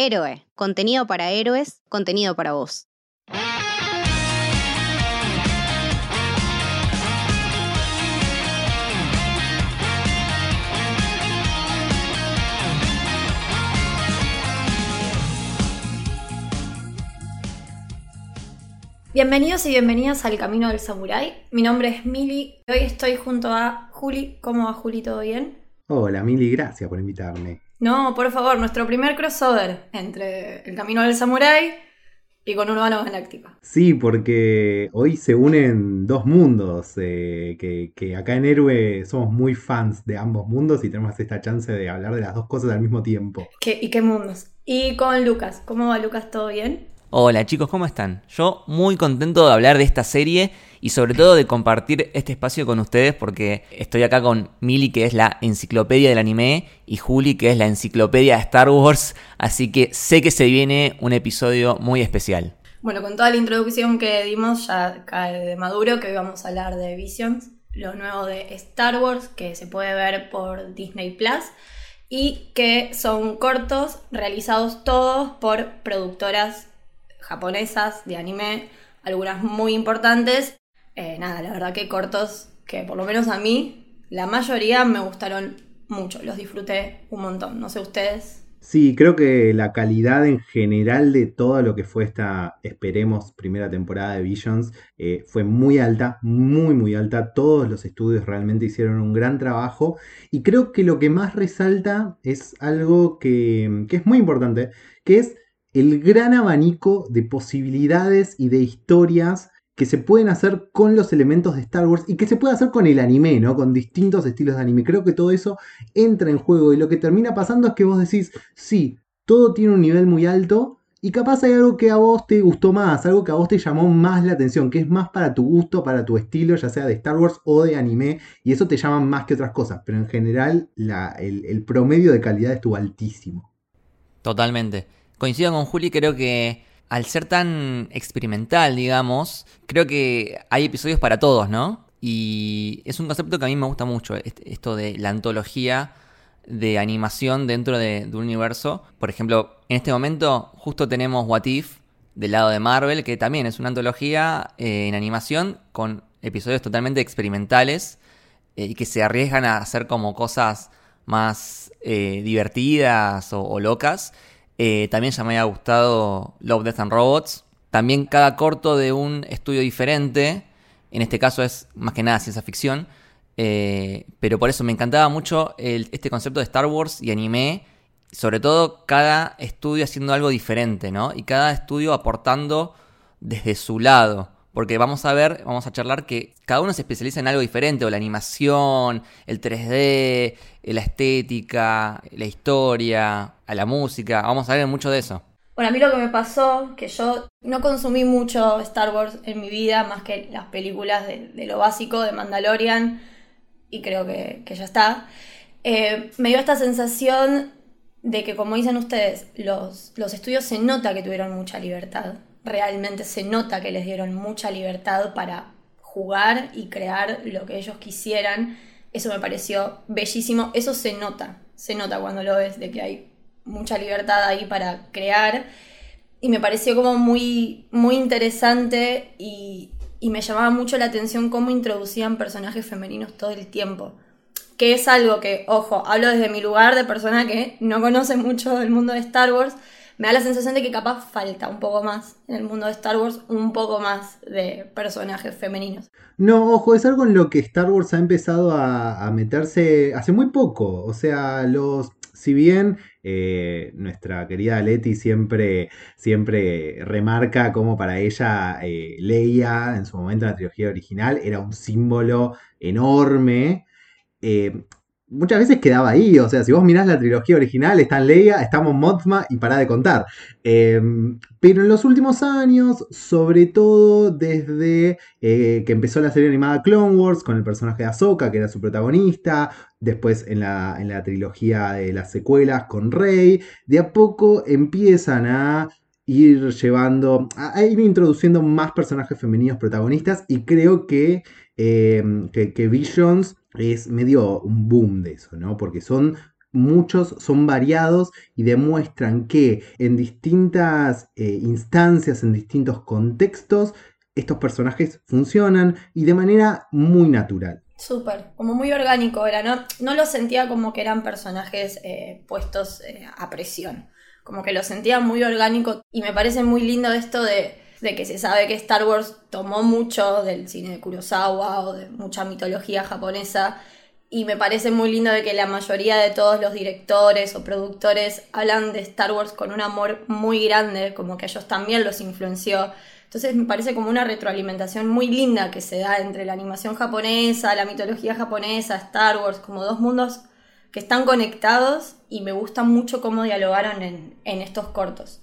Héroe, contenido para héroes, contenido para vos. Bienvenidos y bienvenidas al Camino del Samurái. Mi nombre es Mili. Hoy estoy junto a Juli. ¿Cómo va Juli? ¿Todo bien? Hola Mili, gracias por invitarme. No, por favor, nuestro primer crossover entre el Camino del Samurái y con Urbano Galáctica. Sí, porque hoy se unen dos mundos, eh, que, que acá en Héroe somos muy fans de ambos mundos y tenemos esta chance de hablar de las dos cosas al mismo tiempo. ¿Qué, ¿Y qué mundos? Y con Lucas. ¿Cómo va Lucas? ¿Todo bien? Hola chicos, ¿cómo están? Yo muy contento de hablar de esta serie y sobre todo de compartir este espacio con ustedes porque estoy acá con Mili que es la enciclopedia del anime y Juli que es la enciclopedia de Star Wars, así que sé que se viene un episodio muy especial. Bueno, con toda la introducción que dimos ya cae de maduro que hoy vamos a hablar de Visions, lo nuevo de Star Wars que se puede ver por Disney Plus y que son cortos realizados todos por productoras japonesas de anime, algunas muy importantes. Eh, nada, la verdad que cortos que por lo menos a mí, la mayoría me gustaron mucho, los disfruté un montón, no sé ustedes. Sí, creo que la calidad en general de todo lo que fue esta, esperemos, primera temporada de Visions eh, fue muy alta, muy, muy alta. Todos los estudios realmente hicieron un gran trabajo y creo que lo que más resalta es algo que, que es muy importante, que es el gran abanico de posibilidades y de historias que se pueden hacer con los elementos de Star Wars y que se puede hacer con el anime, ¿no? Con distintos estilos de anime. Creo que todo eso entra en juego y lo que termina pasando es que vos decís, sí, todo tiene un nivel muy alto y capaz hay algo que a vos te gustó más, algo que a vos te llamó más la atención, que es más para tu gusto, para tu estilo, ya sea de Star Wars o de anime, y eso te llama más que otras cosas, pero en general el, el promedio de calidad estuvo altísimo. Totalmente coincido con Juli, creo que al ser tan experimental, digamos, creo que hay episodios para todos, ¿no? Y es un concepto que a mí me gusta mucho, esto de la antología de animación dentro de, un universo. Por ejemplo, en este momento justo tenemos What If del lado de Marvel, que también es una antología eh, en animación con episodios totalmente experimentales eh, y que se arriesgan a hacer como cosas más eh, divertidas o locas. Eh, también ya me había gustado Love, Death and Robots. También cada corto de un estudio diferente. En este caso es más que nada ciencia ficción. Eh, pero por eso me encantaba mucho este concepto de Star Wars y anime. Sobre todo cada estudio haciendo algo diferente, ¿no? Y cada estudio aportando desde su lado. Porque vamos a ver, vamos a charlar que cada uno se especializa en algo diferente, o la animación, el 3D, eh, la estética, la historia, a la música. Vamos a ver mucho de eso. Bueno, a mí lo que me pasó, que yo no consumí mucho Star Wars en mi vida, más que las películas de, lo básico, de Mandalorian, y creo que, ya está. Eh, me dio esta sensación de que, como dicen ustedes, los, los estudios se nota que tuvieron mucha libertad realmente se nota que les dieron mucha libertad para jugar y crear lo que ellos quisieran. Eso me pareció bellísimo. Eso se nota, se nota cuando lo ves, de que hay mucha libertad ahí para crear. Y me pareció como muy, muy interesante y, me llamaba mucho la atención cómo introducían personajes femeninos todo el tiempo. Que es algo que, ojo, hablo desde mi lugar de persona que no conoce mucho del mundo de Star Wars, me da la sensación de que capaz falta un poco más en el mundo de Star Wars, un poco más de personajes femeninos. No, ojo, es algo en lo que Star Wars ha empezado a, meterse hace muy poco. O sea, los. Si bien eh, nuestra querida Leti siempre, siempre remarca como para ella eh, Leia en su momento en la trilogía original era un símbolo enorme. Eh, muchas veces quedaba ahí. O sea, si vos mirás la trilogía original, está Leia, estamos Mothma y para de contar. Pero en los últimos años, sobre todo desde que empezó la serie animada Clone Wars con el personaje de Ahsoka, que era su protagonista, después en la, en la trilogía de las secuelas con Rey, de a poco empiezan a ir llevando, a ir introduciendo más personajes femeninos protagonistas y creo que, em, que, que Visions es medio un boom de eso, ¿no? Porque son muchos son variados y demuestran que en distintas eh, instancias, en distintos contextos, estos personajes funcionan y de manera muy natural. Súper, como muy orgánico era, ¿no? No lo sentía como que eran personajes eh, puestos eh, a presión, como que lo sentía muy orgánico y me parece muy lindo esto de, de, que se sabe que Star Wars tomó mucho del cine de Kurosawa o de mucha mitología japonesa y me parece muy lindo de que la mayoría de todos los directores o productores hablan de Star Wars con un amor muy grande, como que ellos también los influenció. Entonces me parece como una retroalimentación muy linda que se da entre la animación japonesa, la mitología japonesa, Star Wars, como dos mundos que están conectados y me gusta mucho cómo dialogaron en, en estos cortos.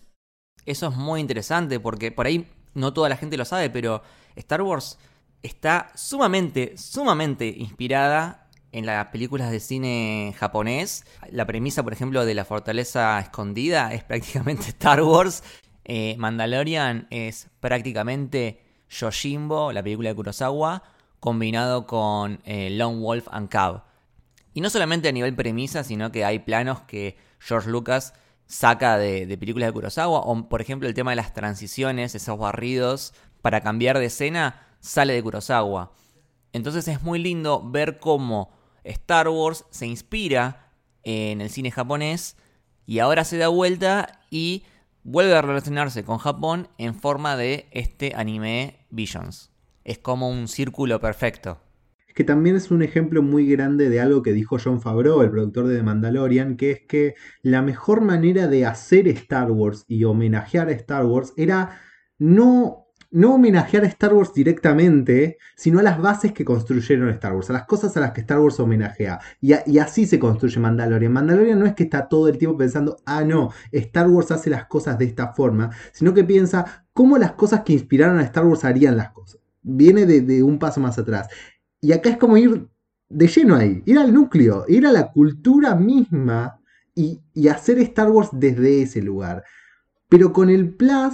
Eso es muy interesante porque por ahí no toda la gente lo sabe, pero Star Wars está sumamente, sumamente inspirada en las películas de cine japonés. La premisa, por ejemplo, de la fortaleza escondida es prácticamente Star Wars. Eh, Mandalorian es prácticamente Yojimbo, la película de Kurosawa, combinado con eh, Lone Wolf and Cub. Y no solamente a nivel premisa, sino que hay planos que George Lucas saca de, de, películas de Kurosawa, o por ejemplo el tema de las transiciones, esos barridos para cambiar de escena, sale de Kurosawa. Entonces es muy lindo ver cómo Star Wars se inspira en el cine japonés y ahora se da vuelta y vuelve a relacionarse con Japón en forma de este anime Visions. Es como un círculo perfecto. Que también es un ejemplo muy grande de algo que dijo John Favreau, el productor de The Mandalorian, que es que la mejor manera de hacer Star Wars y homenajear a Star Wars era no no homenajear a Star Wars directamente, sino a las bases que construyeron Star Wars, a las cosas a las que Star Wars homenajea. Y, así se construye Mandalorian. Mandalorian no es que está todo el tiempo pensando, ah, no, Star Wars hace las cosas de esta forma, sino que piensa cómo las cosas que inspiraron a Star Wars harían las cosas. Viene de, un paso más atrás. Y acá es como ir de lleno ahí, ir al núcleo, ir a la cultura misma y, y hacer Star Wars desde ese lugar. Pero con el plus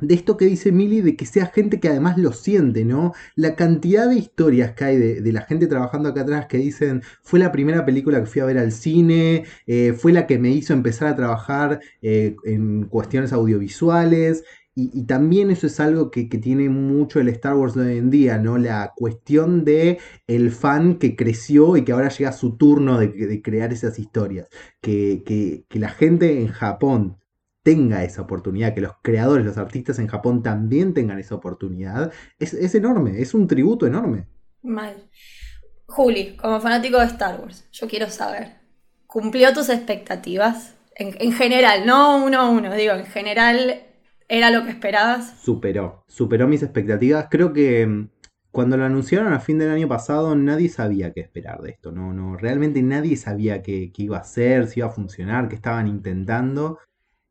de esto que dice Mili, de que sea gente que además lo siente, ¿no? La cantidad de historias que hay de, la gente trabajando acá atrás que dicen, fue la primera película que fui a ver al cine, eh, fue la que me hizo empezar a trabajar eh, en cuestiones audiovisuales. Y, también eso es algo que, tiene mucho el Star Wars de hoy en día, ¿no? La cuestión de el fan que creció y que ahora llega su turno de, crear esas historias. Que, que la gente en Japón tenga esa oportunidad, que los creadores, los artistas en Japón también tengan esa oportunidad, es, enorme, es un tributo enorme. Mal. Juli, como fanático de Star Wars, yo quiero saber, ¿cumplió tus expectativas? En, general, no uno a uno, digo, en general, ¿era lo que esperabas? Superó, superó mis expectativas. Creo que mm, cuando lo anunciaron a fin del año pasado, nadie sabía qué esperar de esto. No, no, realmente nadie sabía qué, qué iba a ser, si iba a funcionar, qué estaban intentando.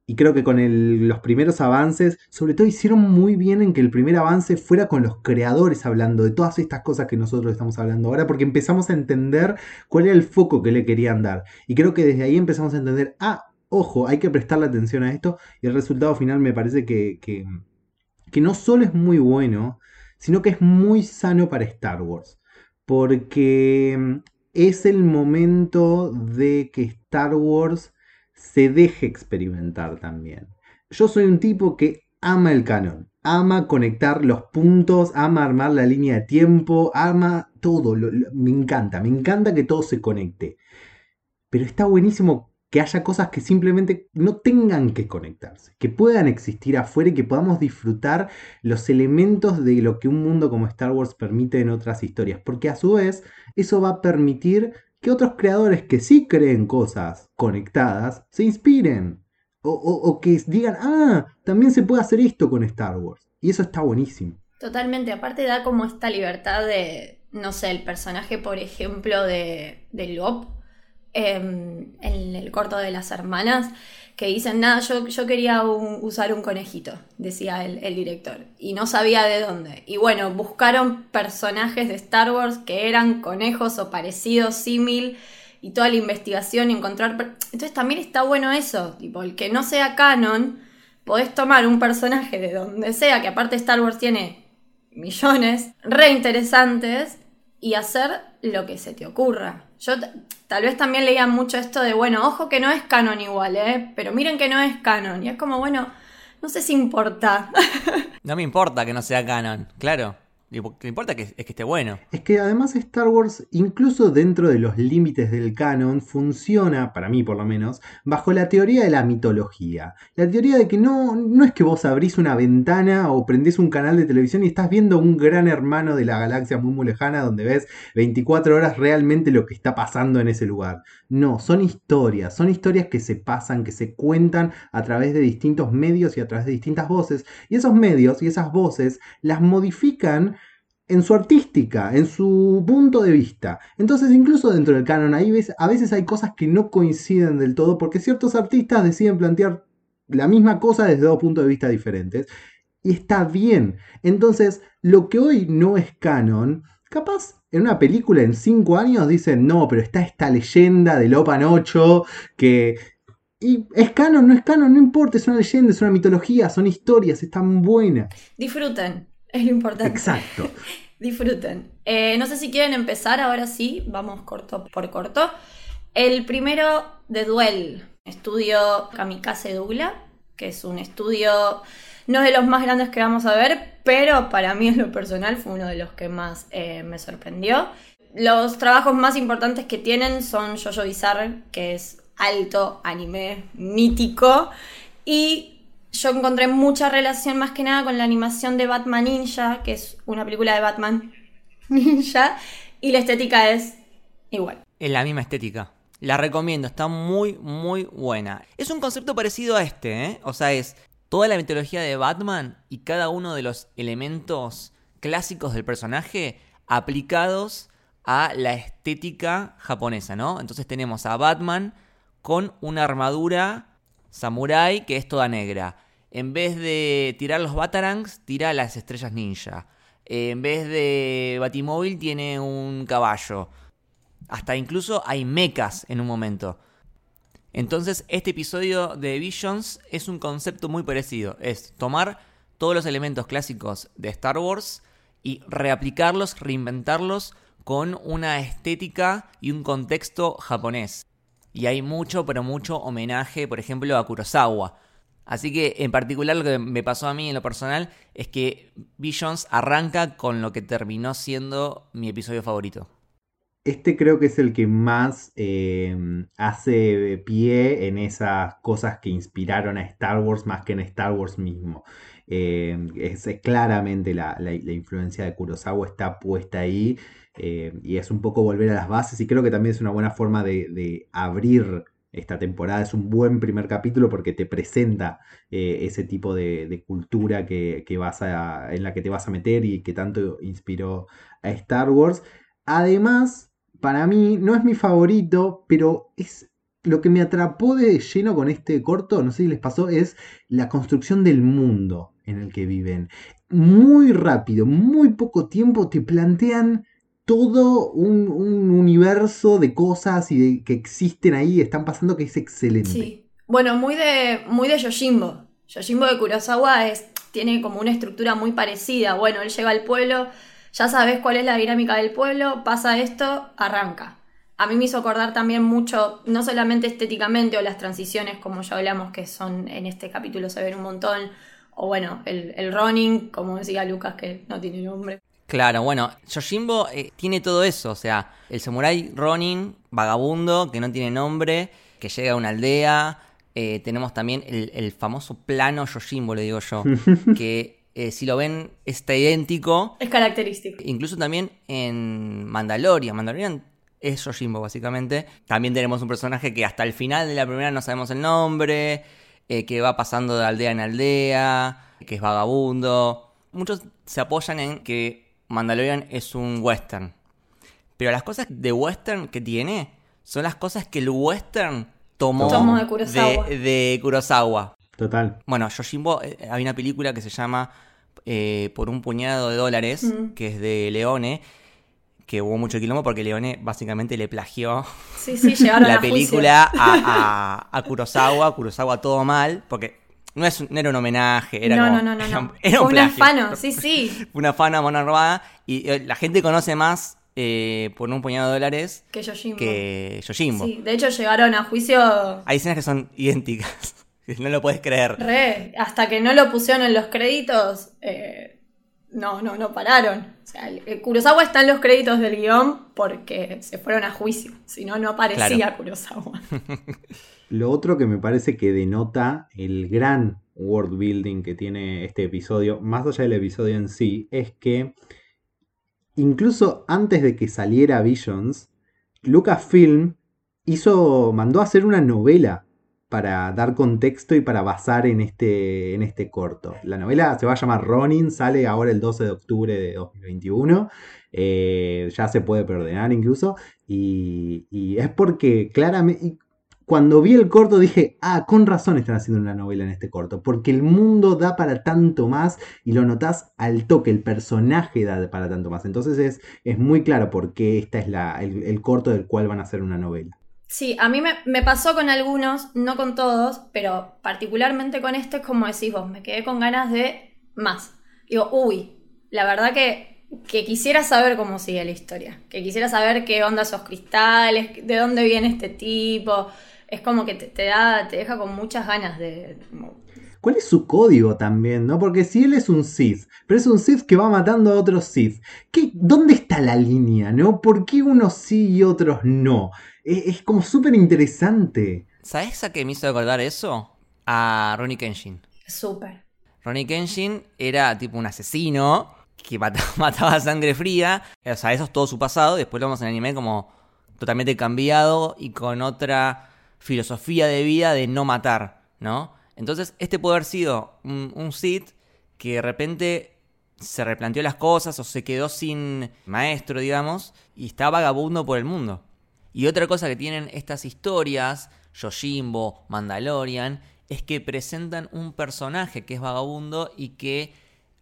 Y creo que con los primeros avances, sobre todo hicieron muy bien en que el primer avance fuera con los creadores hablando de todas estas cosas que nosotros estamos hablando ahora, porque empezamos a entender cuál era el foco que le querían dar. Y creo que desde ahí empezamos a entender, ah, ojo, hay que prestarle atención a esto. Y el resultado final me parece que, que, no solo es muy bueno, sino que es muy sano para Star Wars. Porque es el momento de que Star Wars se deje experimentar también. Yo soy un tipo que ama el canon, ama conectar los puntos, ama armar la línea de tiempo, ama todo, me encanta, me encanta que todo se conecte. Pero está buenísimo que haya cosas que simplemente no tengan que conectarse, que puedan existir afuera y que podamos disfrutar los elementos de lo que un mundo como Star Wars permite en otras historias, porque a su vez eso va a permitir que otros creadores que sí creen cosas conectadas se inspiren. O, que digan, ah, también se puede hacer esto con Star Wars. Y eso está buenísimo. Totalmente, aparte da como esta libertad de, no sé, el personaje, por ejemplo, de, de Lop, em, en el corto de las hermanas, que dicen, nada, yo, yo quería usar un conejito, decía el, el, director, y no sabía de dónde. Y bueno, buscaron personajes de Star Wars que eran conejos o parecidos, símil, y toda la investigación y encontrar... Entonces también está bueno eso, tipo, el que no sea canon, podés tomar un personaje de donde sea, que aparte Star Wars tiene millones, re interesantes, y hacer lo que se te ocurra. Yo tal vez también leía mucho esto de, bueno, ojo que no es canon igual, ¿eh? Pero miren que no es canon. Y es como, bueno, no sé si importa. no me importa que no sea canon, claro. Lo importa es que, esté bueno. Es que además Star Wars, incluso dentro de los límites del canon, funciona, para mí por lo menos, bajo la teoría de la mitología. La teoría de que no, no es que vos abrís una ventana o prendés un canal de televisión y estás viendo un gran hermano de la galaxia muy muy lejana donde ves 24 horas realmente lo que está pasando en ese lugar. No, son historias, son historias que se pasan, que se cuentan a través de distintos medios y a través de distintas voces. Y esos medios y esas voces las modifican en su artística, en su punto de vista. Entonces, incluso dentro del canon, ahí ves, a veces hay cosas que no coinciden del todo, porque ciertos artistas deciden plantear la misma cosa desde dos puntos de vista diferentes. Y está bien. Entonces, lo que hoy no es canon, capaz en una película en cinco años dicen, no, pero está esta leyenda del Opan 8 que... Y es canon, no es canon, no importa, es una leyenda, es una mitología, son historias, están buenas. Disfruten. Es lo importante. Exacto. Disfruten. Eh, no sé si quieren empezar ahora sí, vamos corto por corto. El primero de Duel, estudio Kamikaze Dougla, que es un estudio no de los más grandes que vamos a ver, pero para mí en lo personal fue uno de los que más eh, me sorprendió. Los trabajos más importantes que tienen son Jojo Bizarre, que es alto anime mítico, y yo encontré mucha relación más que nada con la animación de Batman Ninja, que es una película de Batman Ninja, y la estética es igual. Es la misma estética. La recomiendo, está muy, muy buena. Es un concepto parecido a este, ¿eh? O sea, es toda la mitología de Batman y cada uno de los elementos clásicos del personaje aplicados a la estética japonesa, ¿no? Entonces tenemos a Batman con una armadura Samurai, que es toda negra. En vez de tirar los Batarangs, tira las estrellas ninja. En vez de Batimóvil, tiene un caballo. Hasta incluso hay mechas en un momento. Entonces, este episodio de Visions es un concepto muy parecido. Es tomar todos los elementos clásicos de Star Wars y reaplicarlos, reinventarlos con una estética y un contexto japonés. Y hay mucho, pero mucho homenaje, por ejemplo, a Kurosawa. Así que en particular lo que me pasó a mí en lo personal es que Visions arranca con lo que terminó siendo mi episodio favorito. Este creo que es el que más eh, hace pie en esas cosas que inspiraron a Star Wars más que en Star Wars mismo. Eh, es, claramente la, la, influencia de Kurosawa está puesta ahí eh, y es un poco volver a las bases y creo que también es una buena forma de, abrir esta temporada. Es un buen primer capítulo porque te presenta eh, ese tipo de, cultura que, vas a, en la que te vas a meter y que tanto inspiró a Star Wars. Además, para mí no es mi favorito, pero es lo que me atrapó de lleno con este corto, no sé si les pasó, es la construcción del mundo en el que viven. Muy rápido, muy poco tiempo te plantean todo un, universo de cosas y de, que existen ahí, están pasando que es excelente. Sí. Bueno, muy de, muy de Yojimbo. Yojimbo de Kurosawa tiene como una estructura muy parecida. Bueno, él llega al pueblo, ya sabes cuál es la dinámica del pueblo, pasa esto, arranca. A mí me hizo acordar también mucho, no solamente estéticamente o las transiciones, como ya hablamos, que son en este capítulo se ven un montón, o bueno, el, el running, como decía Lucas, que no tiene nombre. Claro, bueno, Yojimbo eh, tiene todo eso, o sea, el samurái Ronin, vagabundo, que no tiene nombre, que llega a una aldea. Eh, tenemos también el, famoso plano Yojimbo, le digo yo, que eh, si lo ven está idéntico. Es característico. Incluso también en Mandalorian. Mandalorian es Yojimbo, básicamente. También tenemos un personaje que hasta el final de la primera no sabemos el nombre, que va pasando de aldea en aldea, que es vagabundo. Muchos se apoyan en que Mandalorian es un western. Pero las cosas de western que tiene son las cosas que el western tomó de Kurosawa. Total. Bueno, Yojimbo, eh, hay una película que se llama eh, Por un puñado de dólares, mm. que es de Leone, que hubo mucho quilombo porque Leone básicamente le plagió la película a, a, Kurosawa, Kurosawa todo mal, porque no, es, era un homenaje, era no, no, no, no, Era, un, afano, sí, sí. una afano, mano robada. Y eh, la gente conoce más eh, por un puñado de dólares Que Yojimbo. que Yojimbo. Sí, de hecho llegaron a juicio Hay escenas que son idénticas. no lo puedes creer. re. Hasta que no lo pusieron en los créditos, eh, no, no, no pararon. O sea, el, Kurosawa está en los créditos del guion porque se fueron a juicio. Si no, no aparecía Claro. Kurosawa. Lo otro que me parece que denota el gran world building que tiene este episodio, más allá del episodio en sí, es que incluso antes de que saliera Visions, Lucasfilm hizo, mandó a hacer una novela para dar contexto y para basar en este, en este corto. La novela se va a llamar Ronin, sale ahora el 12 de octubre de 2021. eh, ya se puede preordenar incluso. Y, y es porque claramente. Cuando vi el corto dije, ah, con razón están haciendo una novela en este corto, porque el mundo da para tanto más y lo notás al toque, el personaje da para tanto más. Entonces es, es muy claro por qué este es la, el, el corto del cual van a hacer una novela. Sí, a mí me, pasó con algunos, no con todos, pero particularmente con este, es como decís vos, me quedé con ganas de más. Digo, uy, la verdad que, que quisiera saber cómo sigue la historia, que quisiera saber qué onda esos cristales, de dónde viene este tipo. Es como que te, te da, te deja con muchas ganas de. ¿Cuál es su código también, no? Porque si él es un Sith, pero es un Sith que va matando a otros Sith, ¿qué, ¿dónde está la línea, no? ¿Por qué unos sí y otros no? Es, es como súper interesante. ¿Sabes a qué me hizo acordar eso? A Ronnie Kenshin. Súper. Ronnie Kenshin era tipo un asesino que mata- mataba a sangre fría. O sea, eso es todo su pasado. Después lo vemos en el anime como totalmente cambiado y con otra filosofía de vida de no matar, ¿no? Entonces, este puede haber sido un, un Sith que de repente se replanteó las cosas o se quedó sin maestro, digamos, y está vagabundo por el mundo. Y otra cosa que tienen estas historias, Yojimbo, Mandalorian, es que presentan un personaje que es vagabundo y que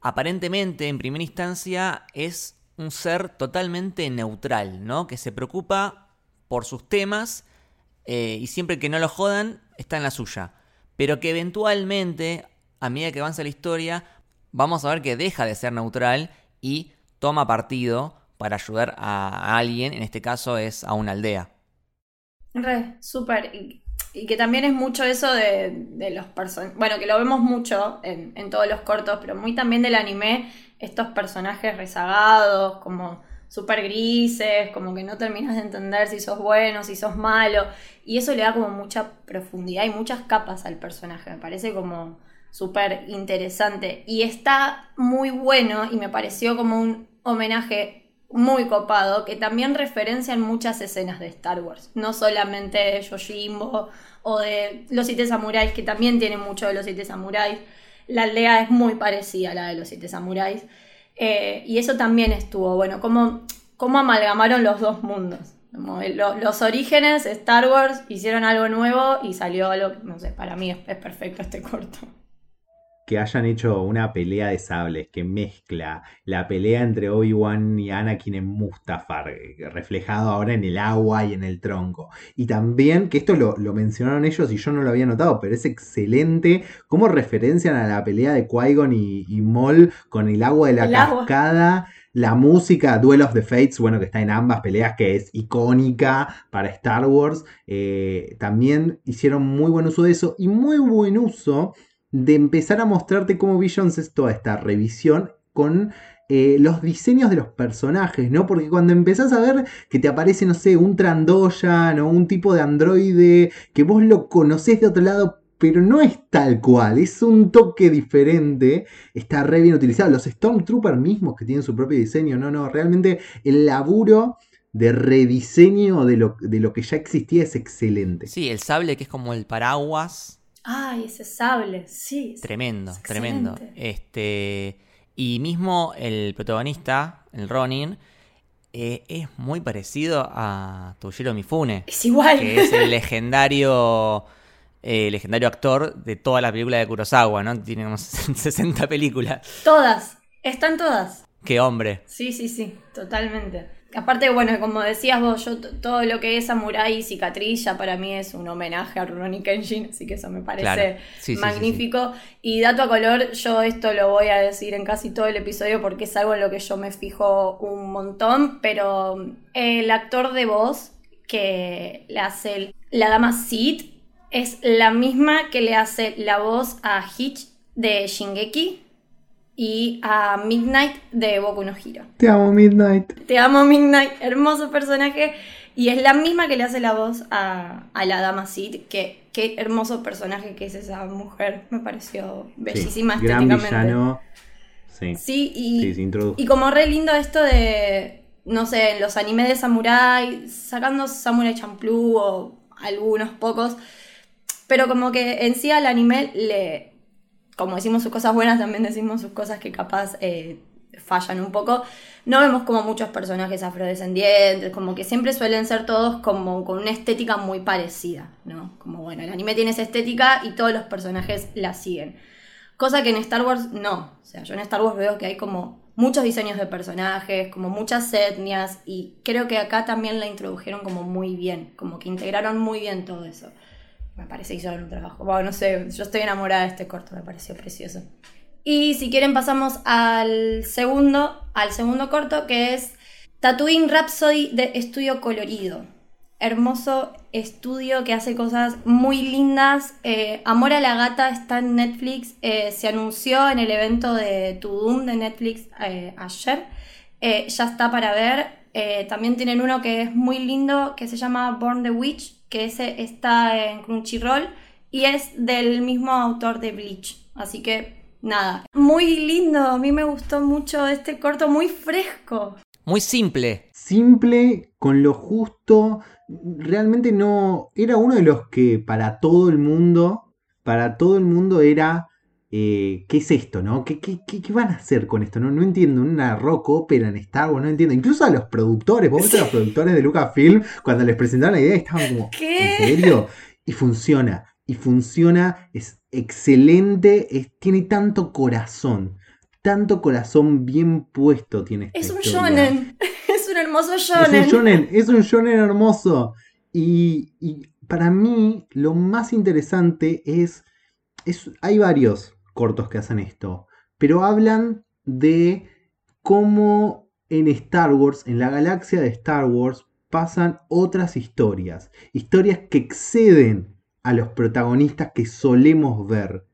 aparentemente en primera instancia es un ser totalmente neutral, ¿no? Que se preocupa por sus temas eh, y siempre que no lo jodan está en la suya. Pero que eventualmente, a medida que avanza la historia, vamos a ver que deja de ser neutral y toma partido para ayudar a, alguien, en este caso es a una aldea. Re, súper. Y, que también es mucho eso de, de los personajes. Bueno, que lo vemos mucho en, en todos los cortos, pero muy también del anime, estos personajes rezagados, como súper grises, como que no terminas de entender si sos bueno, si sos malo. Y eso le da como mucha profundidad y muchas capas al personaje. Me parece como súper interesante. Y está muy bueno y me pareció como un homenaje muy copado que también referencian muchas escenas de Star Wars, no solamente de Yojimbo o de los siete samuráis, que también tienen mucho de los siete samuráis. La aldea es muy parecida a la de los siete samuráis. Eh, y eso también estuvo bueno, cómo, cómo amalgamaron los dos mundos. Como el- lo- los orígenes, Star Wars, hicieron algo nuevo y salió algo, no sé, para mí es, es perfecto este corto. Que hayan hecho una pelea de sables que mezcla la pelea entre Obi-Wan y Anakin en Mustafar, eh, reflejado ahora en el agua y en el tronco. Y también, que esto lo, lo mencionaron ellos y yo no lo había notado, pero es excelente cómo referencian a la pelea de Qui-Gon y, y Maul con el agua de la El agua. cascada. La música, Duel of the Fates, bueno, que está en ambas peleas, que es icónica para Star Wars. eh, también hicieron muy buen uso de eso y muy buen uso de empezar a mostrarte cómo Visions es toda esta revisión con eh, los diseños de los personajes, ¿no? Porque cuando empezás a ver que te aparece, no sé, un Trandoyan o un tipo de androide que vos lo conocés de otro lado, pero no es tal cual, es un toque diferente, está re bien utilizado. Los Stormtroopers mismos que tienen su propio diseño, no, no, realmente el laburo de rediseño de lo, de lo que ya existía es excelente. Sí, el sable que es como el paraguas. Ay, ese sable, sí. Tremendo, Es tremendo. Este. Y mismo el protagonista, el Ronin, eh, es muy parecido a Toshiro Mifune. Es igual. Que es el legendario. eh, legendario actor de toda la película de Kurosawa, ¿no? Tiene como 60 películas. Todas, están todas. ¡Qué hombre! Sí, sí, sí, totalmente. Aparte, bueno, como decías vos, yo todo lo que es samurai y cicatriz ya para mí es un homenaje a Rurouni Kenshin, así que eso me parece Claro. Sí, sí, sí, magnífico. Y dato a color, yo esto lo voy a decir en casi todo el episodio porque es algo en lo que yo me fijo un montón, pero el actor de voz que le hace la dama Sid es la misma que le hace la voz a Hitch de Shingeki y a Midnight de Boku no Hero. Te amo, Midnight. Te amo, Midnight, hermoso personaje. Y es la misma que le hace la voz a, a la dama Sid. Que, qué hermoso personaje que es esa mujer. Me pareció bellísima Sí, gran estéticamente. villano. Sí. Sí, y, Sí, y como re lindo esto de, no sé, en los animes de Samurai, sacando Samurai Champloo o algunos pocos, pero como que en sí al anime le, como decimos sus cosas buenas, también decimos sus cosas que capaz eh, fallan un poco. No vemos como muchos personajes afrodescendientes, como que siempre suelen ser todos como con una estética muy parecida, ¿no? Como bueno, el anime tiene esa estética y todos los personajes la siguen. Cosa que en Star Wars no. O sea, yo en Star Wars veo que hay como muchos diseños de personajes, como muchas etnias, y creo que acá también la introdujeron como muy bien, como que integraron muy bien todo eso. Me parece que hicieron un trabajo. Bueno, no sé, yo estoy enamorada de este corto, me pareció precioso. Y si quieren pasamos al segundo, al segundo corto, que es Tatooine Rhapsody de Estudio Colorido. Hermoso estudio que hace cosas muy lindas. Eh, Amor a la Gata está en Netflix. Eh, se anunció en el evento de To Doom de Netflix eh, ayer. Ya está para ver. También tienen uno que es muy lindo que se llama Born the Witch, que ese está en Crunchyroll y es del mismo autor de Bleach. Así que nada, muy lindo. A mí me gustó mucho este corto, muy fresco. Muy simple. Simple, con lo justo. Realmente no. Era uno de los que para todo el mundo. Para todo el mundo era. Eh, ¿Qué es esto, no? ¿Qué, qué, qué- qué van a hacer con esto? No, no entiendo. Una rock ópera en Star Wars, no entiendo. Incluso a los productores, vos ves a los productores de Lucasfilm, cuando les presentaron la idea, estaban como. ¿Qué? ¿En serio? Y funciona. Y funciona. Es excelente. es- tiene tanto corazón. Tanto corazón bien puesto tiene esta Es un historia. shonen. Es un hermoso Es shonen. un shonen, es un shonen hermoso. Y, y para mí lo más interesante es, es... Hay varios cortos que hacen esto, pero hablan de cómo en Star Wars, en la galaxia de Star Wars, pasan otras historias. Historias que exceden a los protagonistas que solemos ver.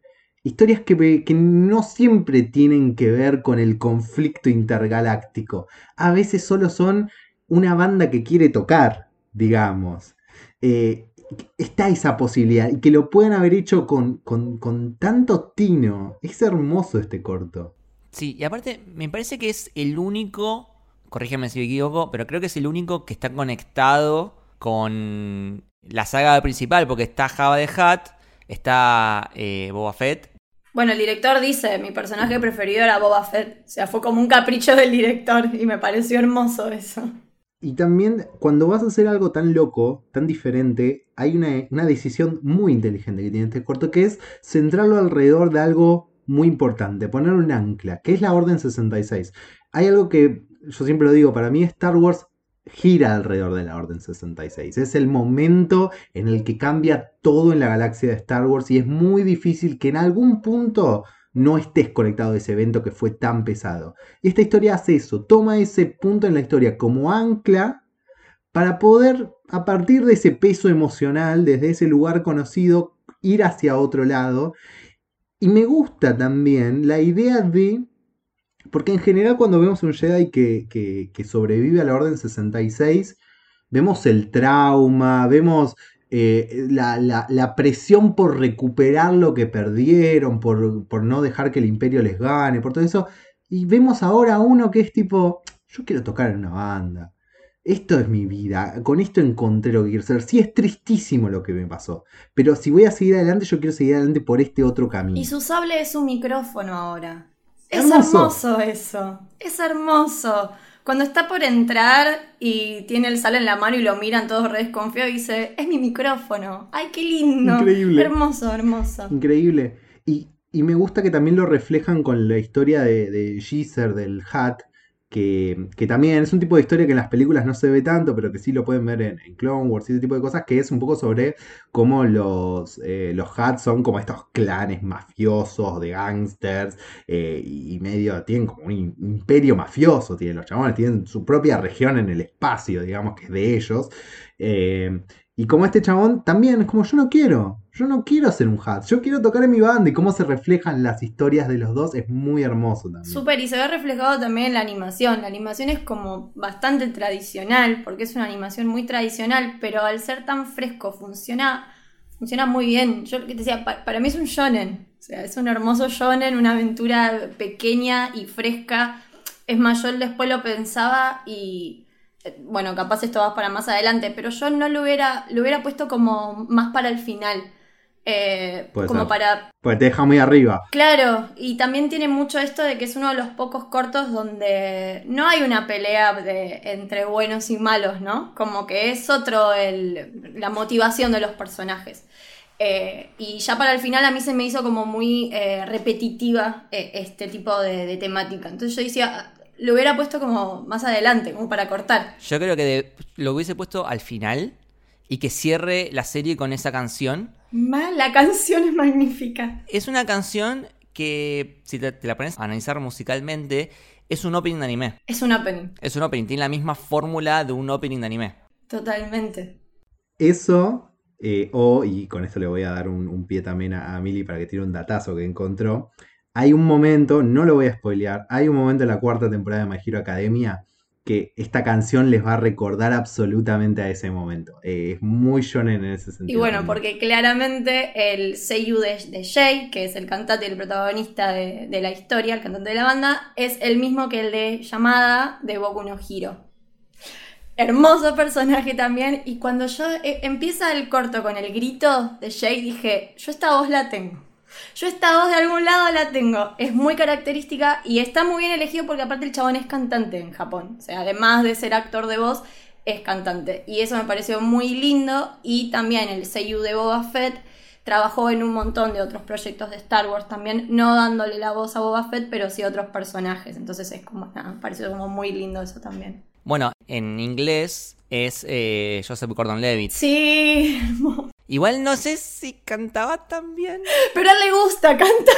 Historias que, no siempre tienen que ver con el conflicto intergaláctico. A veces solo son una banda que quiere tocar, digamos. Eh, está esa posibilidad y que lo puedan haber hecho con, con, con tanto tino. Es hermoso este corto. Sí, y aparte me parece que es el único, corrígeme si me equivoco, pero creo que es el único que está conectado con la saga principal, porque está Java de Hat, está eh, Boba Fett. Bueno, el director dice, mi personaje preferido era Boba Fett. O sea, fue como un capricho del director y me pareció hermoso eso. Y también cuando vas a hacer algo tan loco, tan diferente, hay una, una decisión muy inteligente que tiene este corto, que es centrarlo alrededor de algo muy importante, poner un ancla, que es la Orden 66. Hay algo que yo siempre lo digo, para mí Star Wars gira alrededor de la Orden 66. Es el momento en el que cambia todo en la galaxia de Star Wars y es muy difícil que en algún punto no estés conectado a ese evento que fue tan pesado. Y esta historia hace eso, toma ese punto en la historia como ancla para poder, a partir de ese peso emocional, desde ese lugar conocido, ir hacia otro lado. Y me gusta también la idea de porque en general cuando vemos un Jedi que, que, que sobrevive a la Orden 66, vemos el trauma, vemos eh, la, la, la, presión por recuperar lo que perdieron, por, por, no dejar que el imperio les gane, por todo eso. Y vemos ahora uno que es tipo, yo quiero tocar en una banda. Esto es mi vida, con esto encontré lo que quiero ser. Sí, es tristísimo lo que me pasó, pero si voy a seguir adelante, yo quiero seguir adelante por este otro camino. Y su sable es un micrófono ahora. Es hermoso. hermoso. eso. Es hermoso. Cuando está por entrar y tiene el sal en la mano y lo miran todos re desconfiados dice, es mi micrófono. Ay, qué lindo. Increíble. Hermoso, hermoso. Increíble. Y, y me gusta que también lo reflejan con la historia de, de Geezer, del Hat, que, también es un tipo de historia que en las películas no se ve tanto, pero que sí lo pueden ver en, Clone Wars y ese tipo de cosas, que es un poco sobre cómo los, eh, los Hutt son como estos clanes mafiosos de gangsters eh, y medio tienen como un imperio mafioso, tienen los chabones, tienen su propia región en el espacio, digamos que es de ellos. Eh, y como este chabón también es como yo no quiero, yo no quiero ser un hat, yo quiero tocar en mi banda y cómo se reflejan las historias de los dos es muy hermoso también. Súper, y se ve reflejado también en la animación. La animación es como bastante tradicional, porque es una animación muy tradicional, pero al ser tan fresco funciona, funciona muy bien. Yo que te decía, para, mí es un shonen, o sea, es un hermoso shonen, una aventura pequeña y fresca. Es más, yo después lo pensaba y bueno, capaz esto va para más adelante, pero yo no lo hubiera, lo hubiera puesto como más para el final. Eh, como para. Pues te deja muy arriba. Claro, y también tiene mucho esto de que es uno de los pocos cortos donde no hay una pelea de, entre buenos y malos, ¿no? Como que es otro el, la motivación de los personajes. Eh, y ya para el final a mí se me hizo como muy eh, repetitiva este tipo de, de, temática. Entonces yo decía, lo hubiera puesto como más adelante, como para cortar. Yo creo que lo hubiese puesto al final y que cierre la serie con esa canción. la canción es magnífica. Es una canción que, si te, la pones a analizar musicalmente, es un opening de anime. Es un opening. Es un opening, tiene la misma fórmula de un opening de anime. Totalmente. Eso, eh, o, y con esto le voy a dar un, pie también a, a Mili para que tire un datazo que encontró hay un momento, no lo voy a spoilear, hay un momento en la cuarta temporada de My Hero Academia que esta canción les va a recordar absolutamente a ese momento. Eh, es muy shonen en ese sentido. Y bueno, porque claramente el seiyuu de, de, Jay, que es el cantante y el protagonista de, la historia, el cantante de la banda, es el mismo que el de Llamada de Boku no Hiro. Hermoso personaje también. Y cuando yo eh, empieza el corto con el grito de Jay, dije, yo esta voz la tengo. Yo esta voz de algún lado la tengo. Es muy característica y está muy bien elegido porque aparte el chabón es cantante en Japón. O sea, además de ser actor de voz, es cantante. Y eso me pareció muy lindo. Y también el seiyuu de Boba Fett trabajó en un montón de otros proyectos de Star Wars también, no dándole la voz a Boba Fett, pero sí a otros personajes. Entonces es como, nada, me pareció como muy lindo eso también. Bueno, en inglés es eh, Joseph Gordon-Levitt. Sí, Igual no sé si cantaba tan bien. Pero a él le gusta cantar.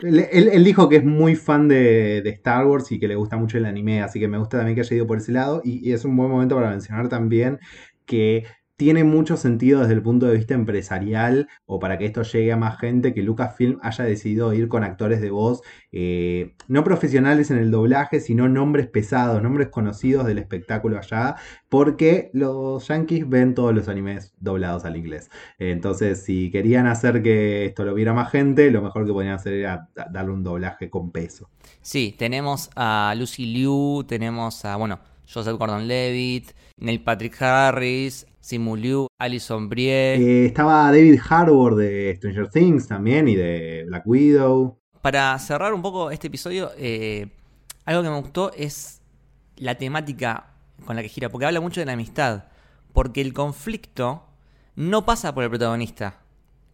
Él, dijo que es muy fan de, Star Wars y que le gusta mucho el anime, así que me gusta también que haya ido por ese lado. y es un buen momento para mencionar también que tiene mucho sentido desde el punto de vista empresarial o para que esto llegue a más gente que Lucasfilm haya decidido ir con actores de voz eh, no profesionales en el doblaje, sino nombres pesados, nombres conocidos del espectáculo allá, porque los yankees ven todos los animes doblados al inglés. Entonces, si querían hacer que esto lo viera más gente, lo mejor que podían hacer era darle un doblaje con peso. Sí, tenemos a Lucy Liu, tenemos a, bueno, Joseph Gordon-Levitt, Neil Patrick Harris, Simu Liu, Alison Brie. Eh, estaba David Harbour de Stranger Things también y de Black Widow. Para cerrar un poco este episodio, eh, algo que me gustó es la temática con la que gira, porque habla mucho de la amistad. Porque el conflicto no pasa por el protagonista,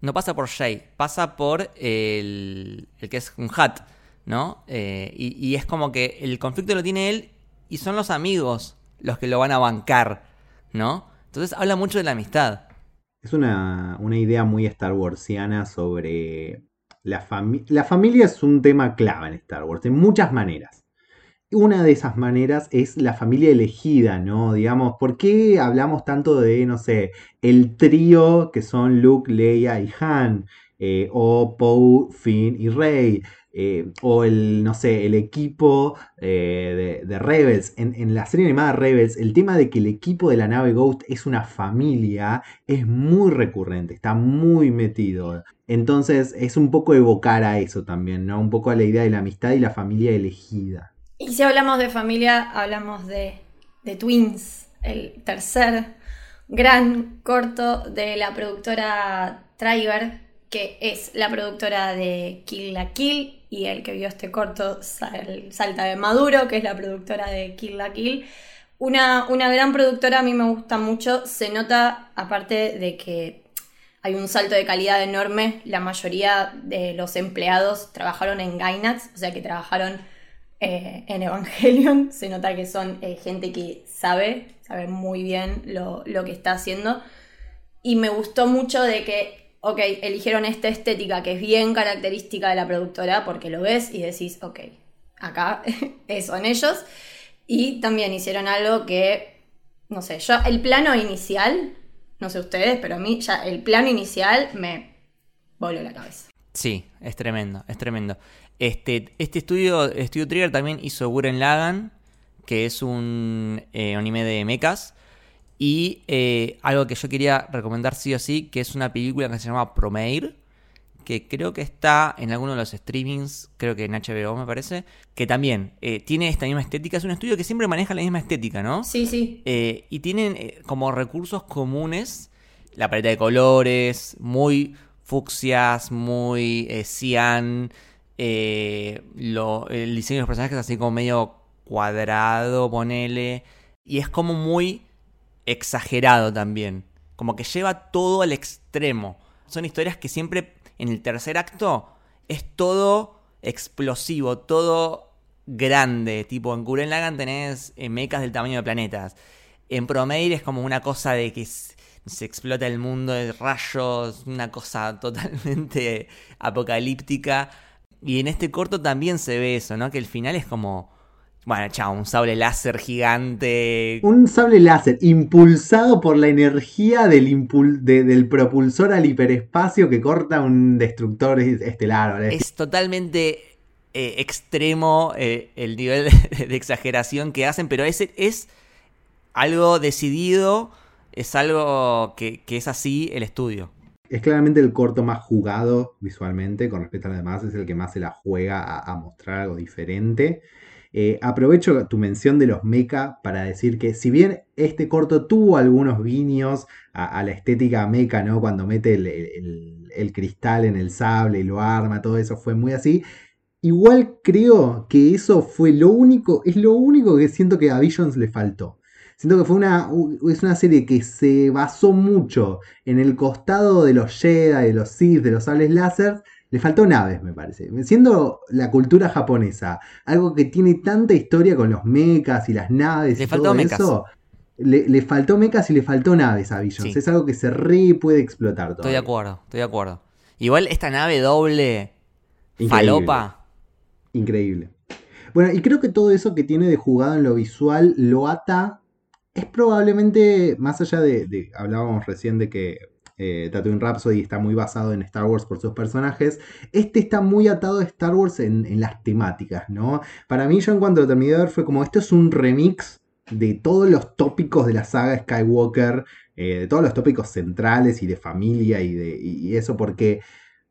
no pasa por Jay, pasa por el, el que es un hat, ¿no? Eh, y, y es como que el conflicto lo tiene él y son los amigos los que lo van a bancar, ¿no? Entonces habla mucho de la amistad. Es una, idea muy Star Warsiana sobre la familia. La familia es un tema clave en Star Wars, de muchas maneras. Una de esas maneras es la familia elegida, ¿no? Digamos, ¿por qué hablamos tanto de, no sé, el trío que son Luke, Leia y Han? Eh, o Poe, Finn y Rey? Eh, o el, no sé, el equipo eh, de, Rebels. En, la serie animada Rebels, el tema de que el equipo de la nave Ghost es una familia es muy recurrente, está muy metido. Entonces es un poco evocar a eso también, ¿no? Un poco a la idea de la amistad y la familia elegida. Y si hablamos de familia, hablamos de, de Twins, el tercer gran corto de la productora Triber, que es la productora de Kill la Kill y el que vio este corto Salta de Maduro, que es la productora de Kill la Kill. Una, una gran productora, a mí me gusta mucho, se nota aparte de que hay un salto de calidad enorme, la mayoría de los empleados trabajaron en Gainax, o sea que trabajaron eh, en Evangelion. Se nota que son eh, gente que sabe, sabe muy bien lo, lo que está haciendo. Y me gustó mucho de que, ok, eligieron esta estética que es bien característica de la productora, porque lo ves y decís, ok, acá son ellos. Y también hicieron algo que, no sé, yo, el plano inicial, no sé ustedes, pero a mí ya el plano inicial me voló la cabeza. Sí, es tremendo, es tremendo. Este, este estudio, Studio Trigger también hizo Guren Lagan, que es un eh, anime de mechas. Y eh, algo que yo quería recomendar sí o sí, que es una película que se llama Promeir, que creo que está en alguno de los streamings, creo que en HBO me parece, que también eh, tiene esta misma estética. Es un estudio que siempre maneja la misma estética, ¿no? Sí, sí. Eh, y tienen como recursos comunes la paleta de colores, muy fucsias, muy cian, lo, el diseño de los personajes así como medio cuadrado, ponele. Y es como muy exagerado también. Como que lleva todo al extremo. Son historias que siempre en el tercer acto es todo explosivo, todo grande. Tipo, en Guren Lagan tenés eh, mecas del tamaño de planetas. En Promeir es como una cosa de que se explota el mundo de rayos, una cosa totalmente apocalíptica. Y en este corto también se ve eso, ¿no? Que el final es como bueno, chao, un sable láser gigante. Un sable láser impulsado por la energía del, del propulsor al hiperespacio que corta un destructor estelar. Es totalmente eh, extremo eh, el nivel de, exageración que hacen, pero ese es algo decidido, es algo que, es así el estudio. Es claramente el corto más jugado visualmente con respecto a los demás, es el que más se la juega a mostrar algo diferente. Eh, aprovecho tu mención de los mecha para decir que si bien este corto tuvo algunos guiños a, la estética mecha, ¿no? Cuando mete el, cristal en el sable y lo arma, todo eso fue muy así. Igual creo que eso fue lo único, es lo único que siento que a Visions le faltó. Siento que fue una, es una serie que se basó mucho en el costado de los Jedi, de los Sith, de los sables láser, le faltó naves, me parece. Siendo la cultura japonesa algo que tiene tanta historia con los mechas y las naves y todo eso, le, faltó mechas y le faltó naves a Visions. Es algo que se re puede explotar Estoy de acuerdo, estoy de acuerdo. Igual esta nave doble falopa. Increíble. Bueno, y creo que todo eso que tiene de jugado en lo visual lo ata. Es probablemente, más allá de hablábamos recién de que eh, Tatooine Rhapsody está muy basado en Star Wars por sus personajes. Este está muy atado a Star Wars en, las temáticas, ¿no? Para mí, yo en cuanto lo terminé de ver, fue como esto es un remix de todos los tópicos de la saga Skywalker, eh, de todos los tópicos centrales y de familia y, de, y eso, porque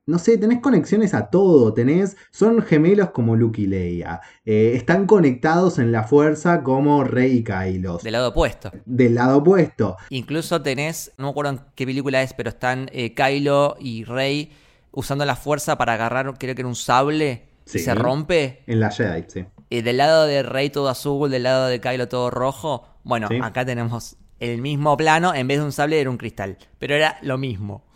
no sé, tenés conexiones a todo, tenés, son gemelos como Luke y Leia, eh, están conectados en la fuerza como Rey y Kylo. Del lado opuesto. Del lado opuesto. Incluso tenés, no me acuerdo en qué película es, pero están eh, Kylo y Rey usando la fuerza para agarrar, creo que era un sable, y se rompe. En la Jedi, sí. Y del lado de Rey todo azul, del lado de Kylo todo rojo. Bueno, acá tenemos el mismo plano, en vez de un sable era un cristal, pero era lo mismo.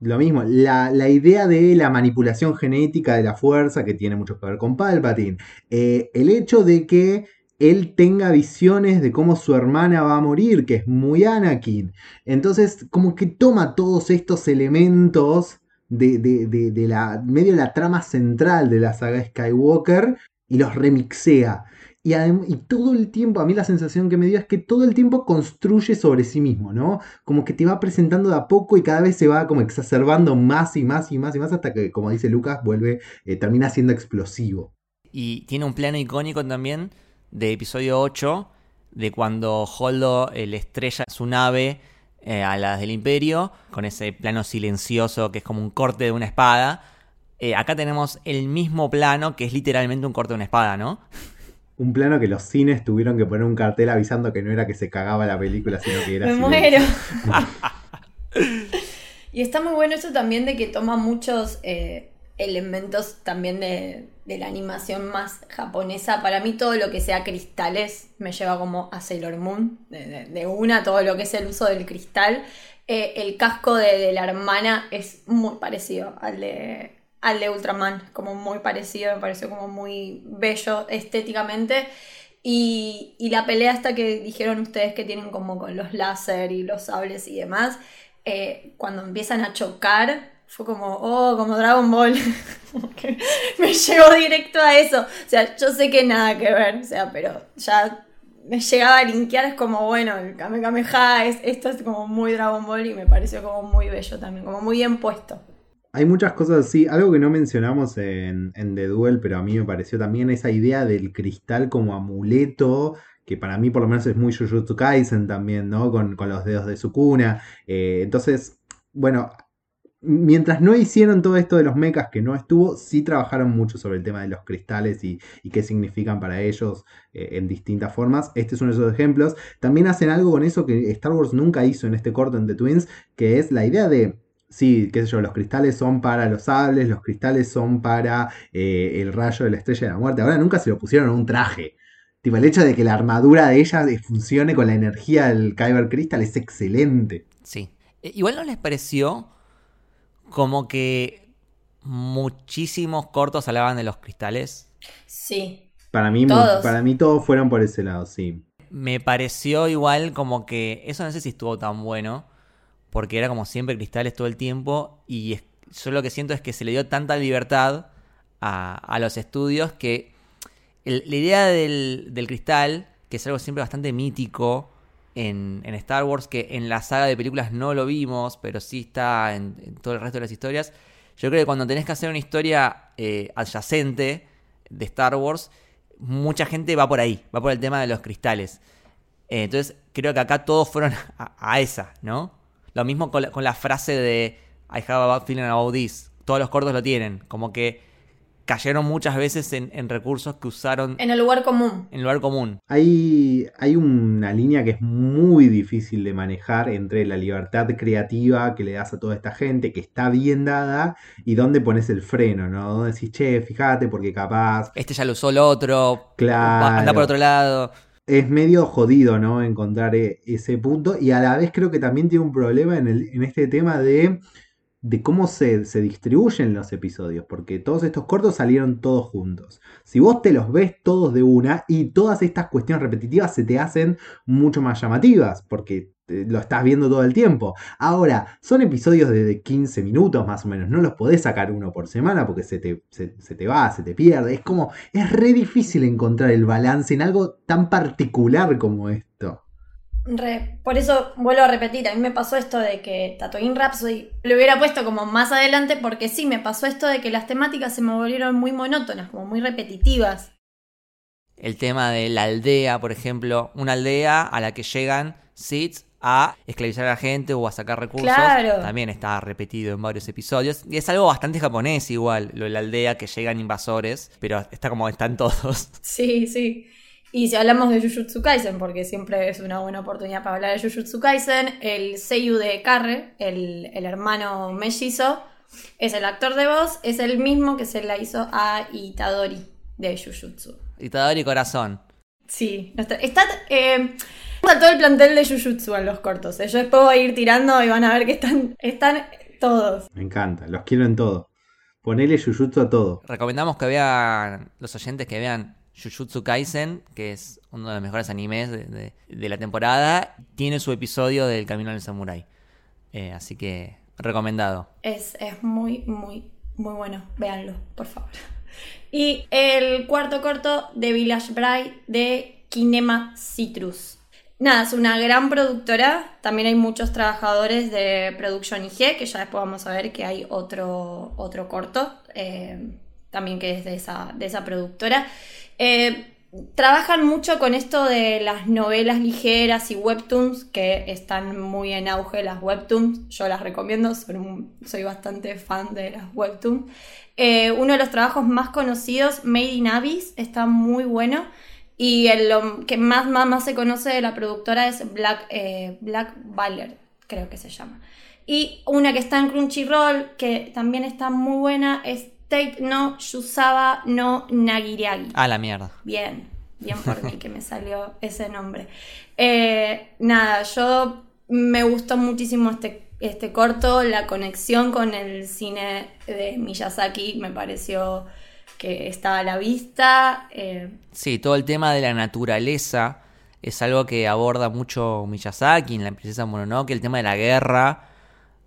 Lo mismo, la, idea de la manipulación genética de la fuerza, que tiene mucho que ver con Palpatine. Eh, el hecho de que él tenga visiones de cómo su hermana va a morir, que es muy Anakin. Entonces, como que toma todos estos elementos de, de la medio de la trama central de la saga Skywalker y los remixea. Y, todo el tiempo, a mí la sensación que me dio es que todo el tiempo construye sobre sí mismo, ¿no? Como que te va presentando de a poco y cada vez se va como exacerbando más y más y más y más hasta que, como dice Lucas, vuelve, eh, termina siendo explosivo. Y tiene un plano icónico también de episodio 8, de cuando Holdo le estrella su nave eh, a las del Imperio, con ese plano silencioso que es como un corte de una espada. Eh, acá tenemos el mismo plano que es literalmente un corte de una espada, ¿no? Un plano que los cines tuvieron que poner un cartel avisando que no era que se cagaba la película, sino que era... Me muero. y está muy bueno eso también de que toma muchos eh, elementos también de, la animación más japonesa. Para mí todo lo que sea cristales me lleva como a Sailor Moon, de, una, todo lo que es el uso del cristal. Eh, el casco de, la hermana es muy parecido al de, al de Ultraman, como muy parecido, me pareció como muy bello estéticamente. Y, y la pelea hasta que dijeron ustedes que tienen como con los láser y los sables y demás, eh, cuando empiezan a chocar, fue como, oh, como Dragon Ball. Me llevó directo a eso. O sea, yo sé que nada que ver, o sea, pero ya me llegaba a linkear, es como, bueno, el Kamehameha, es, esto es como muy Dragon Ball y me pareció como muy bello también, como muy bien puesto. Hay muchas cosas así, algo que no mencionamos en, The Duel, pero a mí me pareció también esa idea del cristal como amuleto, que para mí por lo menos es muy Jujutsu Kaisen también, ¿no? Con, con los dedos de Sukuna. Eh, entonces, bueno, mientras no hicieron todo esto de los mechas que no estuvo, sí trabajaron mucho sobre el tema de los cristales y, y qué significan para ellos eh, en distintas formas. Este es uno de esos ejemplos. También hacen algo con eso que Star Wars nunca hizo en este corto en The Twins, que es la idea de Sí, qué sé yo, los cristales son para los sables, los cristales son para eh, el rayo de la estrella de la muerte. Ahora nunca se lo pusieron en un traje. Tipo, el hecho de que la armadura de ella funcione con la energía del Kyber Crystal es excelente. Sí. Eh, Igual no les pareció como que muchísimos cortos hablaban de los cristales. Sí. Para mí, Todos. para mí todos fueron por ese lado, sí. Me pareció igual como que eso no sé si estuvo tan bueno, porque era como siempre cristales todo el tiempo y es- yo lo que siento es que se le dio tanta libertad a, a los estudios que la idea del, del cristal, que es algo siempre bastante mítico en, en Star Wars, que en la saga de películas no lo vimos, pero sí está en, todo el resto de las historias, yo creo que cuando tenés que hacer una historia eh, adyacente de Star Wars, mucha gente va por ahí, va por el tema de los cristales. Eh, entonces, creo que acá todos fueron a esa, ¿no? Lo mismo con la, con la frase de I have a bad feeling about this. Todos los cortos lo tienen. Como que cayeron muchas veces en, en recursos que usaron En el lugar común. en lugar común. Hay, hay una línea que es muy difícil de manejar entre la libertad creativa que le das a toda esta gente, que está bien dada, y dónde pones el freno, ¿no? Donde decís, che, fíjate, porque capaz Este ya lo usó el otro. Claro. Anda por otro lado. Es medio jodido, ¿no? Encontrar e- ese punto. Y a la vez creo que también tiene un problema en, el- en este tema de, de cómo se, se distribuyen los episodios. Porque todos estos cortos salieron todos juntos. Si vos te los ves todos de una y todas estas cuestiones repetitivas se te hacen mucho más llamativas. Porque lo estás viendo todo el tiempo. Ahora, son episodios de, de 15 minutos más o menos. No los podés sacar uno por semana porque se te, se- se te va, se te pierde. Es como, es re difícil encontrar el balance en algo tan particular como esto. Re- por eso vuelvo a repetir, a mí me pasó esto de que Tatooine Rhapsody lo hubiera puesto como más adelante porque sí, me pasó esto de que las temáticas se me volvieron muy monótonas, como muy repetitivas. El tema de la aldea, por ejemplo. Una aldea a la que llegan Sith a esclavizar a la gente o a sacar recursos. Claro. También está repetido en varios episodios. Y es algo bastante japonés igual, lo de la aldea que llegan invasores. Pero está como están todos. Sí, sí. Y si hablamos de Jujutsu Kaisen, porque siempre es una buena oportunidad para hablar de Jujutsu Kaisen, el Seiyu de Karre, el, el hermano mellizo, es el actor de voz, es el mismo que se la hizo a Itadori de Jujutsu. Itadori Corazón. Sí, está, eh, está todo el plantel de Jujutsu en los cortos. eh. Yo después voy a ir tirando y van a ver que están, están todos. Me encanta, los quiero en todo. Ponele Jujutsu a todo. Recomendamos que vean los oyentes que vean Jujutsu Kaisen, que es uno de los mejores animes de, de- de la temporada. Tiene su episodio del Camino del Samurai. Eh, así que recomendado. Es, es muy, muy, muy bueno. Véanlo, por favor. Y el cuarto corto de Village Bride de Kinema Citrus. Nada, es una gran productora. También hay muchos trabajadores de Production IG, que ya después vamos a ver que hay otro, otro corto, eh, también que es de esa, de esa productora. Eh, trabajan mucho con esto de las novelas ligeras y webtoons, que están muy en auge las webtoons. Yo las recomiendo, soy, bastante fan de las webtoons. Eh, uno de los trabajos más conocidos, Made in Abyss, está muy bueno. Y el lo que más, más, más se conoce de la productora es Black, eh, Black Baller, creo que se llama. Y una que está en Crunchyroll, que también está muy buena, es Tate no Yusaba no Nagiriagi. Ah, la mierda. Bien, bien por mí que me salió ese nombre. Eh, nada, yo me gustó muchísimo este este corto, la conexión con el cine de Miyazaki me pareció que está a la vista. Eh, Sí, todo el tema de la naturaleza es algo que aborda mucho Miyazaki en La princesa Mononoke, el tema de la guerra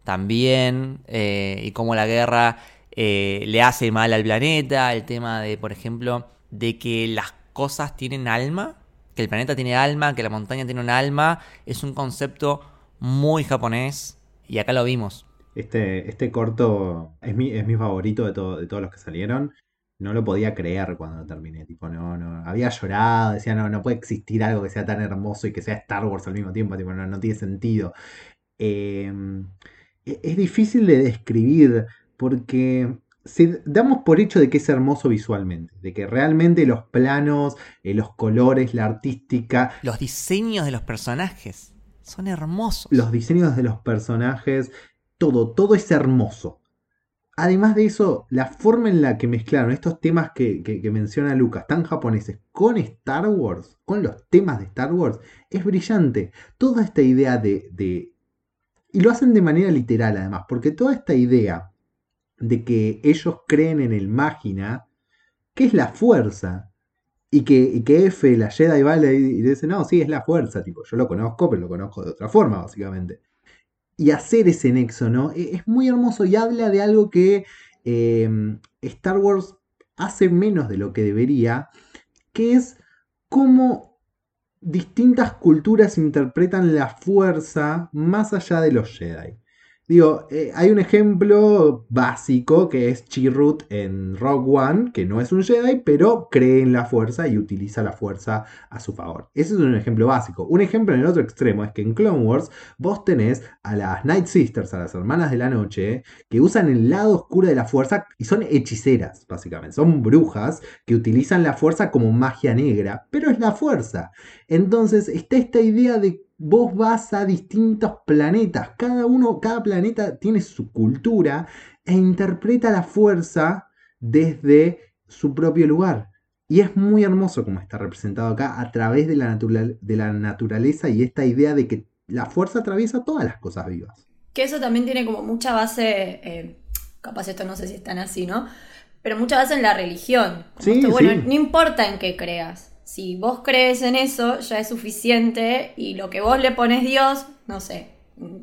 también, eh, y cómo la guerra eh, le hace mal al planeta, el tema de, por ejemplo, de que las cosas tienen alma, que el planeta tiene alma, que la montaña tiene un alma, es un concepto muy japonés, y acá lo vimos. Este, este corto es mi, es mi favorito de, todo, de todos los que salieron. No lo podía creer cuando lo terminé. Tipo, no, no. Había llorado, decía, no, no puede existir algo que sea tan hermoso y que sea Star Wars al mismo tiempo. Tipo, no, no tiene sentido. Eh, e- es difícil de describir porque si damos por hecho de que es hermoso visualmente, de que realmente los planos, eh, los colores, la artística, Los diseños de los personajes son hermosos. los diseños de los personajes, todo, todo es hermoso. Además de eso, la forma en la que mezclaron estos temas que, menciona Lucas, tan japoneses, con Star Wars, con los temas de Star Wars, es brillante. Toda esta idea de, Y lo hacen de manera literal además, porque toda esta idea de que ellos creen en el máquina, que es la fuerza, y que, que F, la Jedi, va y le dice, no, sí, es la fuerza, tipo, yo lo conozco, pero lo conozco de otra forma, básicamente. Y hacer ese nexo, ¿no? E- Es muy hermoso y habla de algo que eh, Star Wars hace menos de lo que debería, que es cómo distintas culturas interpretan la fuerza más allá de los Jedi. Digo, eh, hay un ejemplo básico que es Chirrut en Rogue One, que no es un Jedi, pero cree en la fuerza y utiliza la fuerza a su favor. Ese es un ejemplo básico. Un ejemplo en el otro extremo es que en Clone Wars vos tenés a las Night Sisters, a las hermanas de la noche, que usan el lado oscuro de la fuerza y son hechiceras, básicamente. Son brujas que utilizan la fuerza como magia negra, pero es la fuerza. Entonces está esta idea de vos vas a distintos planetas, cada uno, cada planeta tiene su cultura e interpreta la fuerza desde su propio lugar. Y es muy hermoso como está representado acá a través de la, natural- de la naturaleza y esta idea de que la fuerza atraviesa todas las cosas vivas. Que eso también tiene como mucha base, eh, capaz esto no sé si es tan así, ¿no? Pero mucha base en la religión. Sí, esto, bueno, sí. no importa en qué creas. Si vos crees en eso, ya es suficiente y lo que vos le pones Dios, no sé,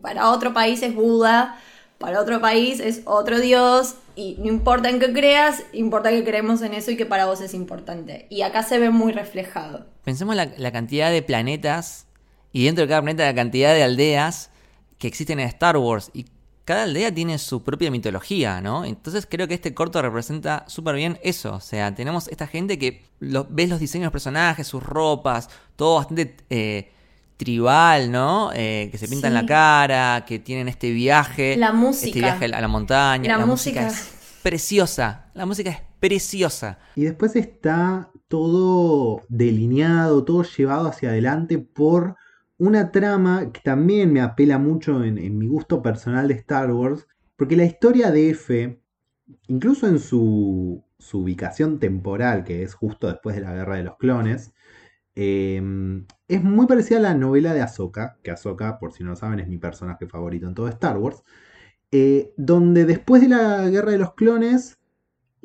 para otro país es Buda, para otro país es otro Dios y no importa en qué creas, importa que creemos en eso y que para vos es importante. Y acá se ve muy reflejado. Pensemos la, la cantidad de planetas y dentro de cada planeta la cantidad de aldeas que existen en Star Wars cada aldea tiene su propia mitología, ¿no? Entonces creo que este corto representa súper bien eso. O sea, tenemos esta gente que lo- ves los diseños de los personajes, sus ropas, todo bastante eh, tribal, ¿no? Eh, que se pintan Sí. la cara, que tienen este viaje. La música. Este viaje a la montaña. La música música. es preciosa. La música es preciosa. Y después está todo delineado, todo llevado hacia adelante por una trama que también me apela mucho en, mi gusto personal de Star Wars, porque la historia de F, incluso en su, su ubicación temporal, que es justo después de la Guerra de los Clones, eh, es muy parecida a la novela de Ahsoka, que Ahsoka, por si no lo saben, es mi personaje favorito en todo Star Wars, eh, donde después de la Guerra de los Clones,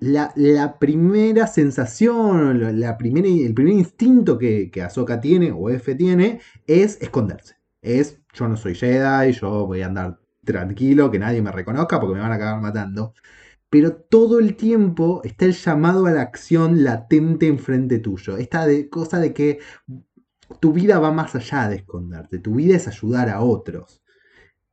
la, primera sensación, la, el primer instinto que, que Ahsoka tiene, o F tiene, es esconderse. Es, yo no soy Jedi, yo voy a andar tranquilo, que nadie me reconozca porque me van a acabar matando. Pero todo el tiempo está el llamado a la acción latente enfrente tuyo. Esta de, cosa de que tu vida va más allá de esconderte, tu vida es ayudar a otros.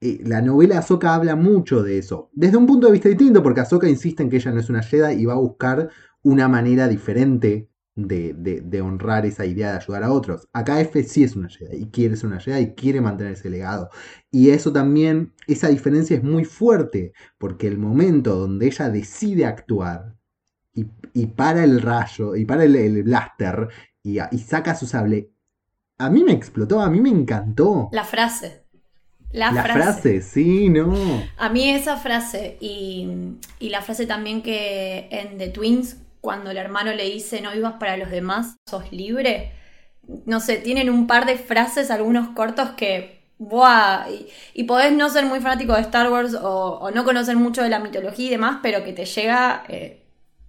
Eh, la novela Ahsoka habla mucho de eso. Desde un punto de vista distinto, porque Ahsoka insiste en que ella no es una Jedi y va a buscar una manera diferente de, de- honrar esa idea de ayudar a otros. Acá F sí es una Jedi y quiere ser una Jedi y quiere mantener ese legado. Y eso también, esa diferencia es muy fuerte, porque el momento donde ella decide actuar y, y para el rayo, y para el, el blaster, y, y saca su sable, a mí me explotó, a mí me encantó. La frase. La, La frase. frase, sí, no. A mí esa frase y, y la frase también que en The Twins, cuando el hermano le dice no vivas para los demás, sos libre. No sé, tienen un par de frases, algunos cortos que Buah, y, y podés no ser muy fanático de Star Wars o, o no conocer mucho de la mitología y demás, pero que te llega, eh,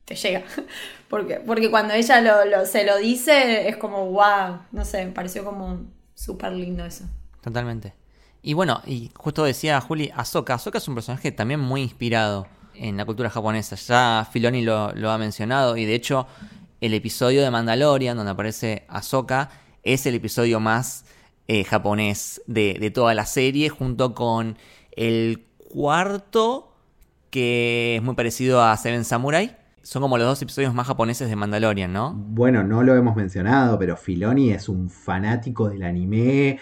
te llega. porque, porque cuando ella lo, lo- se lo dice es como, wow, no sé, me pareció como súper lindo eso. Totalmente. Y bueno, y justo decía Juli, Ahsoka. Ahsoka es un personaje también muy inspirado en la cultura japonesa. Ya Filoni lo, ha mencionado y de hecho el episodio de Mandalorian donde aparece Ahsoka es el episodio más eh, japonés de, de toda la serie junto con el cuarto que es muy parecido a Seven Samurai. Son como los dos episodios más japoneses de Mandalorian, ¿no? Bueno, no lo hemos mencionado, pero Filoni es un fanático del anime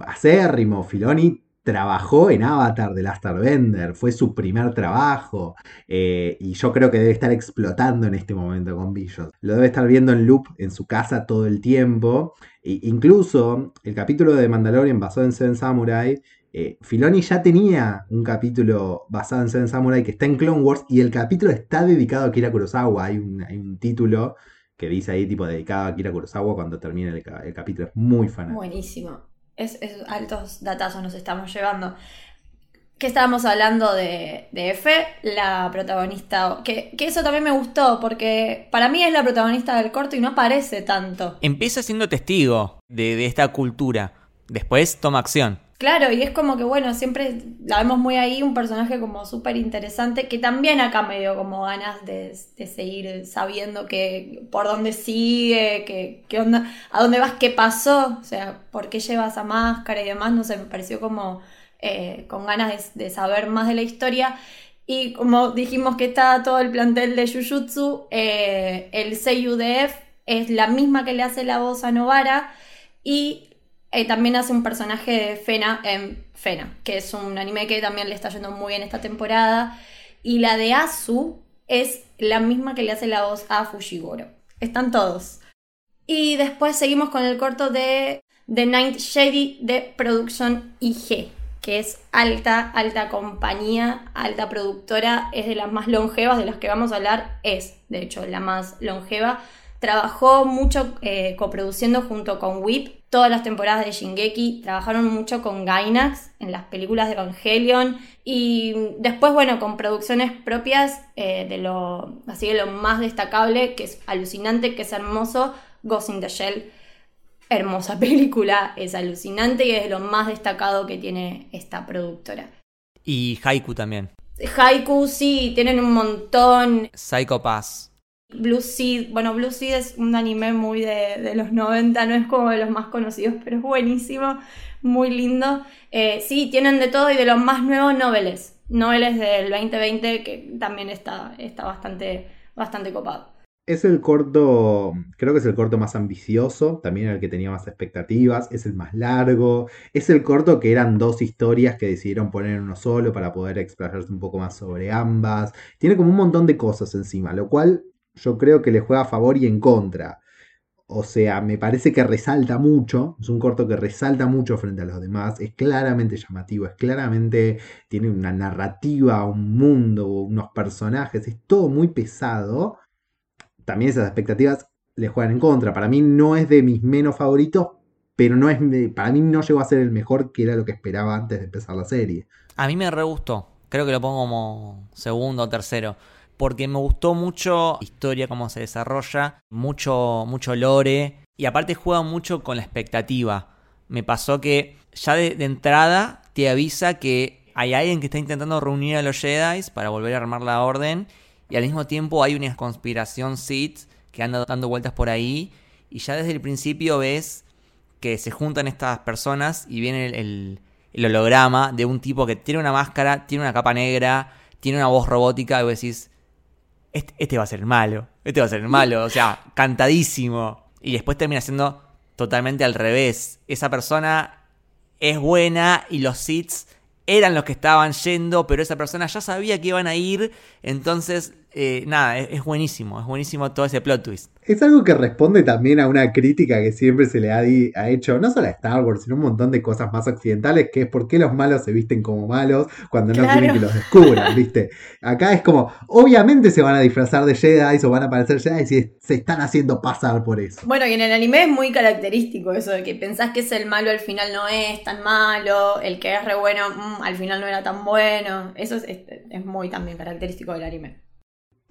acérrimo. Filoni trabajó en Avatar de Last Airbender, fue su primer trabajo eh, y yo creo que debe estar explotando en este momento con Billions. Lo debe estar viendo en loop en su casa todo el tiempo. E incluso el capítulo de Mandalorian basado en Seven Samurai, eh, Filoni ya tenía un capítulo basado en Seven Samurai que está en Clone Wars y el capítulo está dedicado a Kira Kurosawa. Hay un, título que dice ahí tipo dedicado a Kira Kurosawa cuando termina el, el capítulo. Es muy fanático. Buenísimo. Es, es altos datazos nos estamos llevando. Que estábamos hablando de, de la protagonista. Que, que eso también me gustó, porque para mí es la protagonista del corto y no aparece tanto. Empieza siendo testigo de, de esta cultura. Después toma acción. Claro, y es como que, bueno, siempre la vemos muy ahí, un personaje como súper interesante, que también acá me dio como ganas de, de seguir sabiendo que por dónde sigue, que, qué onda, a dónde vas, qué pasó, o sea, por qué lleva esa máscara y demás, no sé, me pareció como eh, con ganas de, saber más de la historia. Y como dijimos que está todo el plantel de Jujutsu, eh, el Seiyu de F es la misma que le hace la voz a Novara y eh, también hace un personaje de Fena en Fena, que es un anime que también le está yendo muy bien esta temporada. Y la de Asu es la misma que le hace la voz a Fushiguro. Están todos. Y después seguimos con el corto de The Ninth Shady de Production IG, que es alta, alta compañía, alta productora, es de las más longevas de las que vamos a hablar, es de hecho la más longeva. Trabajó mucho eh, coproduciendo junto con Whip todas las temporadas de Shingeki, trabajaron mucho con Gainax en las películas de Evangelion y después, bueno, con producciones propias eh, de lo, así de lo más destacable, que es alucinante, que es hermoso, Ghost in the Shell. Hermosa película, es alucinante y es lo más destacado que tiene esta productora. Y Haiku también. Haiku, sí, tienen un montón. Psycho Pass. Blue Seed, bueno, Blue Seed es un anime muy de, de los 90, no es como de los más conocidos, pero es buenísimo, muy lindo. Eh, sí, tienen de todo y de los más nuevos noveles. Noveles del 2020 que también está, está bastante, bastante copado. Es el corto, creo que es el corto más ambicioso, también el que tenía más expectativas, es el más largo, es el corto que eran dos historias que decidieron poner en uno solo para poder explayarse un poco más sobre ambas. Tiene como un montón de cosas encima, lo cual yo creo que le juega a favor y en contra. O sea, me parece que resalta mucho, es un corto que resalta mucho frente a los demás, es claramente llamativo, es claramente, tiene una narrativa, un mundo, unos personajes, es todo muy pesado también esas expectativas le juegan en contra. Para mí no es de mis menos favoritos, pero no es para mí no llegó a ser el mejor que era lo que esperaba antes de empezar la serie. A mí me re gustó. Creo que lo pongo como segundo o tercero. Porque me gustó mucho la historia, cómo se desarrolla, mucho, mucho lore. Y aparte juega mucho con la expectativa. Me pasó que ya de, entrada te avisa que hay alguien que está intentando reunir a los Jedi para volver a armar la orden. Y al mismo tiempo hay una conspiración Sith que anda dando vueltas por ahí. Y ya desde el principio ves que se juntan estas personas y viene el, el, el, holograma de un tipo que tiene una máscara, tiene una capa negra, tiene una voz robótica. Y vos decís, este, va a ser malo, este va a ser el malo. O sea, cantadísimo. Y después termina siendo totalmente al revés. Esa persona es buena y los Siths eran los que estaban yendo, pero esa persona ya sabía que iban a ir, entonces eh, nada, es, es buenísimo, es buenísimo todo ese plot twist. Es algo que responde también a una crítica que siempre se le ha, di- ha hecho, no solo a Star Wars, sino un montón de cosas más occidentales, que es por qué los malos se visten como malos cuando no Claro. quieren que los descubran, ¿viste? Acá es como, obviamente se van a disfrazar de Jedi o van a parecer Jedi y se están haciendo pasar por eso. Bueno, y en el anime es muy característico eso de que pensás que es el malo al final no es tan malo, el que es re bueno mm, al final no era tan bueno. Eso es, es- es muy también característico del anime.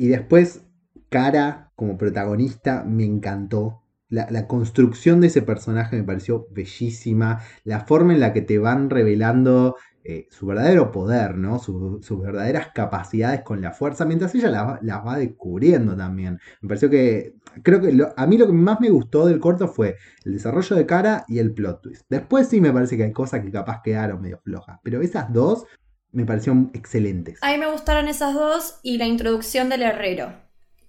Y después, Cara como protagonista me encantó. La, la construcción de ese personaje me pareció bellísima. La forma en la que te van revelando eh, su verdadero poder, ¿no? Su- sus verdaderas capacidades con la fuerza, mientras ella las va- las va descubriendo también. Me pareció que. Creo que lo- a mí lo que más me gustó del corto fue el desarrollo de cara y el plot twist. Después sí me parece que hay cosas que capaz quedaron medio flojas. Pero esas dos me parecieron excelentes. A mí me gustaron esas dos y la introducción del herrero,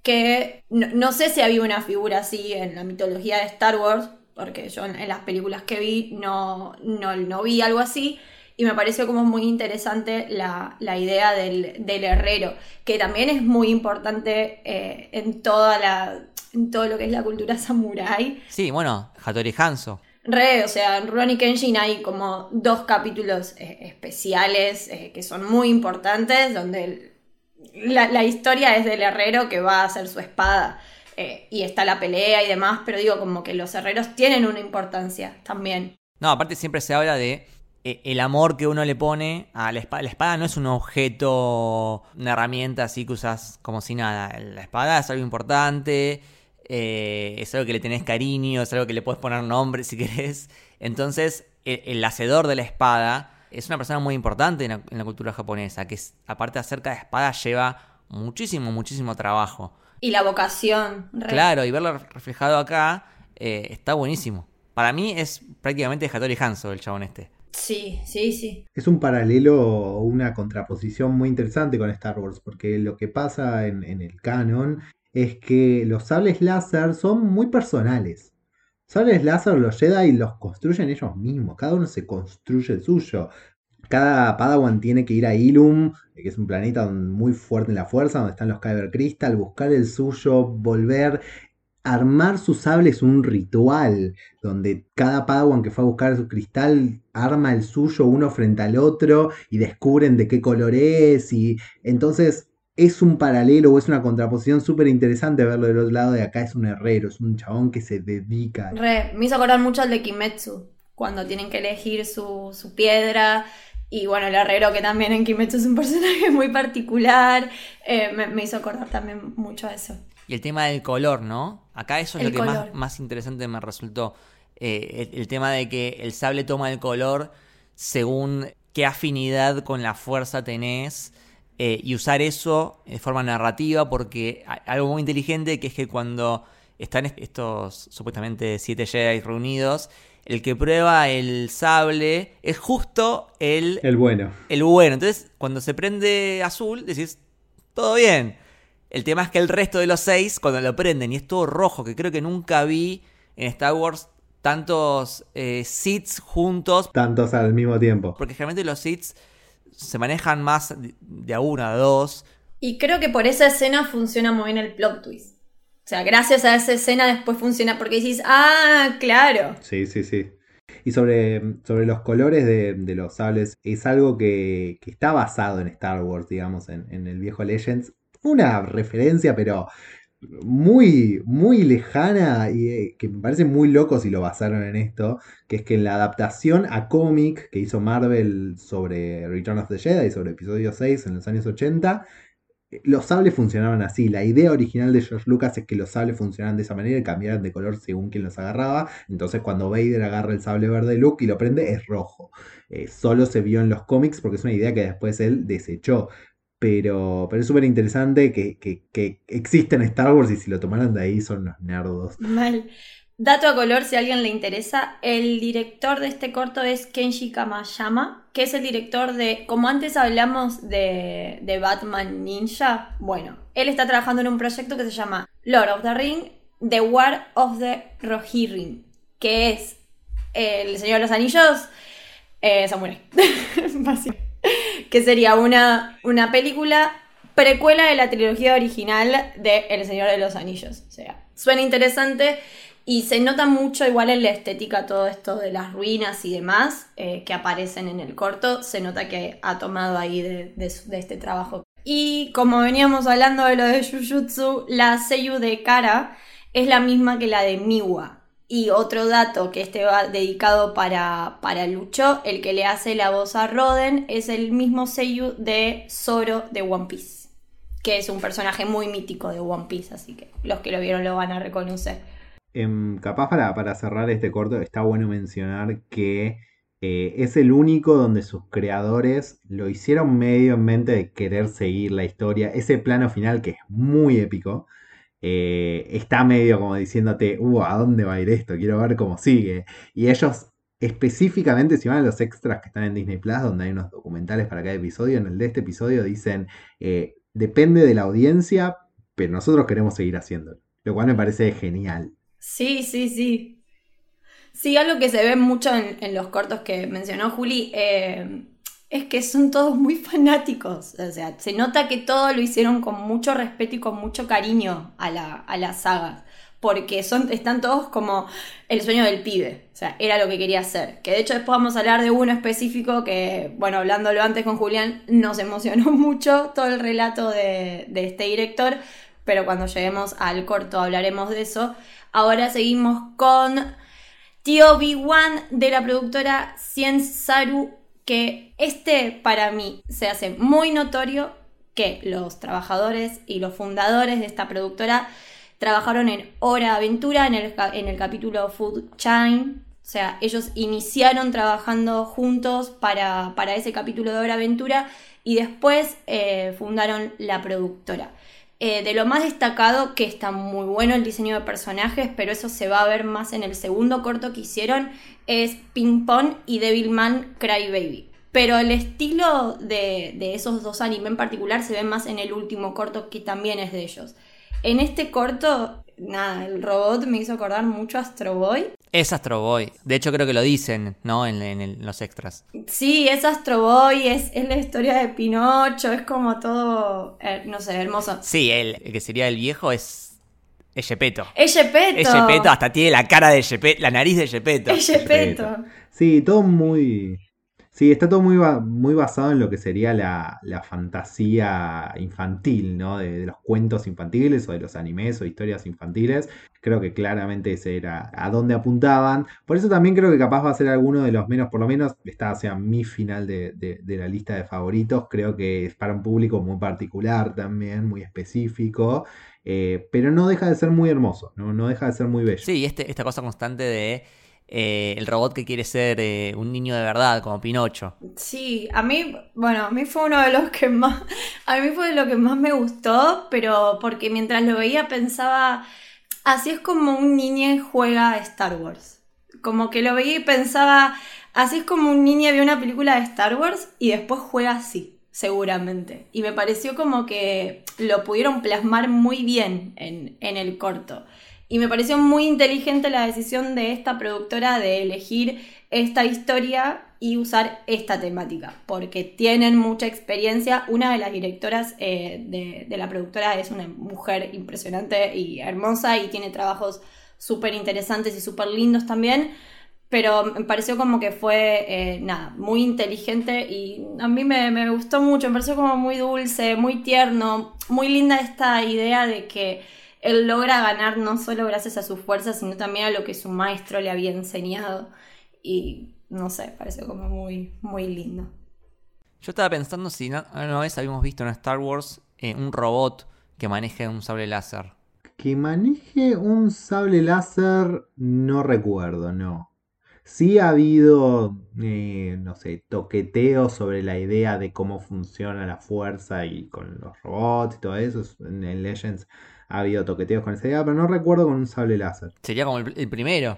que no, no sé si había una figura así en la mitología de Star Wars, porque yo en, en las películas que vi no, no, no vi algo así, y me pareció como muy interesante la, la idea del, del herrero, que también es muy importante eh, en, toda la, en todo lo que es la cultura samurái. Sí, bueno, Hattori Hanzo. Re, o sea, en Rurouni Kenshin hay como dos capítulos eh, especiales eh, que son muy importantes, donde la, historia es del herrero que va a hacer su espada eh, y está la pelea y demás, pero digo como que los herreros tienen una importancia también. No, aparte siempre se habla de el amor que uno le pone a la espada. La espada no es un objeto, una herramienta así que usas como si nada. La espada es algo importante, eh, es algo que le tenés cariño, es algo que le puedes poner nombre si querés. Entonces, el, el hacedor de la espada es una persona muy importante en la, en la cultura japonesa, que es, aparte de acerca de espada lleva muchísimo, muchísimo trabajo. Y la vocación. re. Claro, y verlo reflejado acá eh, está buenísimo. Para mí es prácticamente Hattori Hanzo el chabón este. Sí, sí, sí. Es un paralelo o una contraposición muy interesante con Star Wars, porque lo que pasa en, en el canon es que los sables láser son muy personales. Sables láser los Jedi los construyen ellos mismos, cada uno se construye el suyo. Cada Padawan tiene que ir a Ilum, que es un planeta muy fuerte en la fuerza, donde están los Kyber Crystal, buscar el suyo, volver. Armar su sable es un ritual, donde cada Padawan que fue a buscar su cristal arma el suyo uno frente al otro y descubren de qué color es. Y entonces es un paralelo o es una contraposición súper interesante verlo del otro lado de acá. Es un herrero, es un chabón que se dedica. Re, me hizo acordar mucho al de Kimetsu, cuando tienen que elegir su, su piedra. Y bueno, el herrero, que también en Kimetsu es un personaje muy particular, eh, me, me hizo acordar también mucho a eso. Y el tema del color, ¿no? Acá eso es El lo que más, más interesante me resultó. Eh, el, el tema de que el sable toma el color según qué afinidad con la fuerza tenés. Eh, y usar eso de forma narrativa porque hay algo muy inteligente que es que cuando están est- estos supuestamente siete Jedi reunidos, el que prueba el sable es justo el, El bueno. el bueno. Entonces, cuando se prende azul, decís, todo bien. El tema es que el resto de los seis, cuando lo prenden y es todo rojo, que creo que nunca vi en Star Wars tantos eh, Siths juntos, Tantos al mismo tiempo. porque generalmente los Siths se manejan más de- a uno, a dos. Y creo que por esa escena funciona muy bien el plot twist. O sea, gracias a esa escena después funciona porque decís, ah, claro. Sí, sí, sí. Y sobre, sobre los colores de, de los sables, es algo que, que está basado en Star Wars, digamos, en, en el viejo Legends. Una referencia, pero muy, muy lejana y eh, que me parece muy loco si lo basaron en esto, que es que en la adaptación a cómic que hizo Marvel sobre Return of the Jedi, sobre episodio 6 en los años 80, eh, los sables funcionaban así. La idea original de George Lucas es que los sables funcionaran de esa manera y cambiaran de color según quien los agarraba. Entonces cuando Vader agarra el sable verde de Luke y lo prende es rojo. Eh, solo se vio en los cómics porque es una idea que después él desechó. Pero, pero es súper interesante que, que, que existe Star Wars y si lo tomaron de ahí son unos nerdos. Mal. Dato a color, si a alguien le interesa, el director de este corto es Kenshi Kamayama, que es el director de, como antes hablamos de, de Batman Ninja, bueno, él está trabajando en un proyecto que se llama Lord of the Ring, The War of the Rohirrim, que es El Señor de los Anillos, eh, Samurai. Que sería una, una película precuela de la trilogía original de El Señor de los Anillos. O sea, suena interesante y se nota mucho igual en la estética todo esto de las ruinas y demás eh, que aparecen en el corto. Se nota que ha tomado ahí de, de este trabajo. Y como veníamos hablando de lo de Jujutsu, la Seiyu de Kara es la misma que la de Miwa. Y otro dato que este va dedicado para, para Lucho, el que le hace la voz a Roden, es el mismo Seiyu de Zoro de One Piece, que es un personaje muy mítico de One Piece, así que los que lo vieron lo van a reconocer. Em, capaz para, para, cerrar este corto, está bueno mencionar que eh, es el único donde sus creadores lo hicieron medio en mente de querer seguir la historia. Ese plano final que es muy épico eh, está medio como diciéndote, uh, ¿a dónde va a ir esto? Quiero ver cómo sigue. Y ellos específicamente, si van a los extras que están en Disney Plus, donde hay unos documentales para cada episodio, en el de este episodio dicen, eh, depende de la audiencia, pero nosotros queremos seguir haciéndolo. Lo cual me parece genial. Sí, sí, sí. Sí, algo que se ve mucho en, los cortos que mencionó Juli, eh, es que son todos muy fanáticos. O sea, se nota que todo lo hicieron con mucho respeto y con mucho cariño a la, a la saga. Porque son, están todos como el sueño del pibe. O sea, era lo que quería hacer. Que de hecho después vamos a hablar de uno específico que, bueno, hablándolo antes con Julián, nos emocionó mucho todo el relato de, de este director. Pero cuando lleguemos al corto hablaremos de eso. Ahora seguimos con Tío B1 de la productora Cien Saru que este para mí se hace muy notorio que los trabajadores y los fundadores de esta productora trabajaron en Hora Aventura en el, en el capítulo Food Chain. O sea, ellos iniciaron trabajando juntos para, ese capítulo de Hora Aventura y después eh, fundaron la productora. Eh, de lo más destacado, que está muy bueno el diseño de personajes, pero eso se va a ver más en el segundo corto que hicieron, es Ping Pong y Devilman Crybaby. Pero el estilo de, de esos dos animes en particular se ve más en el último corto que también es de ellos. En este corto, nada, el robot me hizo acordar mucho a Astro Boy. Es Astro Boy. De hecho, creo que lo dicen, ¿no? En, los extras. Sí, es Astro Boy, es, es, la historia de Pinocho, es como todo, eh, no sé, hermoso. Sí, el, que sería el viejo es es Gepetto. Es Gepetto. Es Gepetto, hasta tiene la cara de Gepetto, la nariz de Gepetto. Es Gepetto. Sí, todo muy... Sí, está todo muy, muy basado en lo que sería la, fantasía infantil, ¿no? De, los cuentos infantiles o de los animes o historias infantiles. Creo que claramente ese era a dónde apuntaban. Por eso también creo que capaz va a ser alguno de los menos, por lo menos está sea, mi final de, de la lista de favoritos. Creo que es para un público muy particular también, muy específico. Eh, pero no deja de ser muy hermoso, no, no deja de ser muy bello. Sí, este, esta cosa constante de eh, el robot que quiere ser eh, un niño de verdad, como Pinocho. Sí, a mí, bueno, a mí fue uno de los que más, a mí fue lo que más me gustó, pero porque mientras lo veía pensaba, así es como un niño juega a Star Wars. Como que lo veía y pensaba, así es como un niño ve una película de Star Wars y después juega así seguramente. Y me pareció como que lo pudieron plasmar muy bien en, el corto. Y me pareció muy inteligente la decisión de esta productora de elegir esta historia y usar esta temática, porque tienen mucha experiencia. Una de las directoras eh, de, de, la productora es una mujer impresionante y hermosa y tiene trabajos súper interesantes y súper lindos también pero me pareció como que fue, eh, nada, muy inteligente y a mí me, gustó mucho, me pareció como muy dulce, muy tierno, muy linda esta idea de que él logra ganar no solo gracias a su fuerza, sino también a lo que su maestro le había enseñado y no sé, pareció como muy, muy lindo. Yo estaba pensando si no, una vez habíamos visto en Star Wars eh, un robot que maneje un sable láser. Que maneje un sable láser, no recuerdo, no. Sí ha habido, eh, no sé, toqueteos sobre la idea de cómo funciona la fuerza y con los robots y todo eso. En, Legends ha habido toqueteos con esa idea, pero no recuerdo con un sable láser. Sería como el, primero.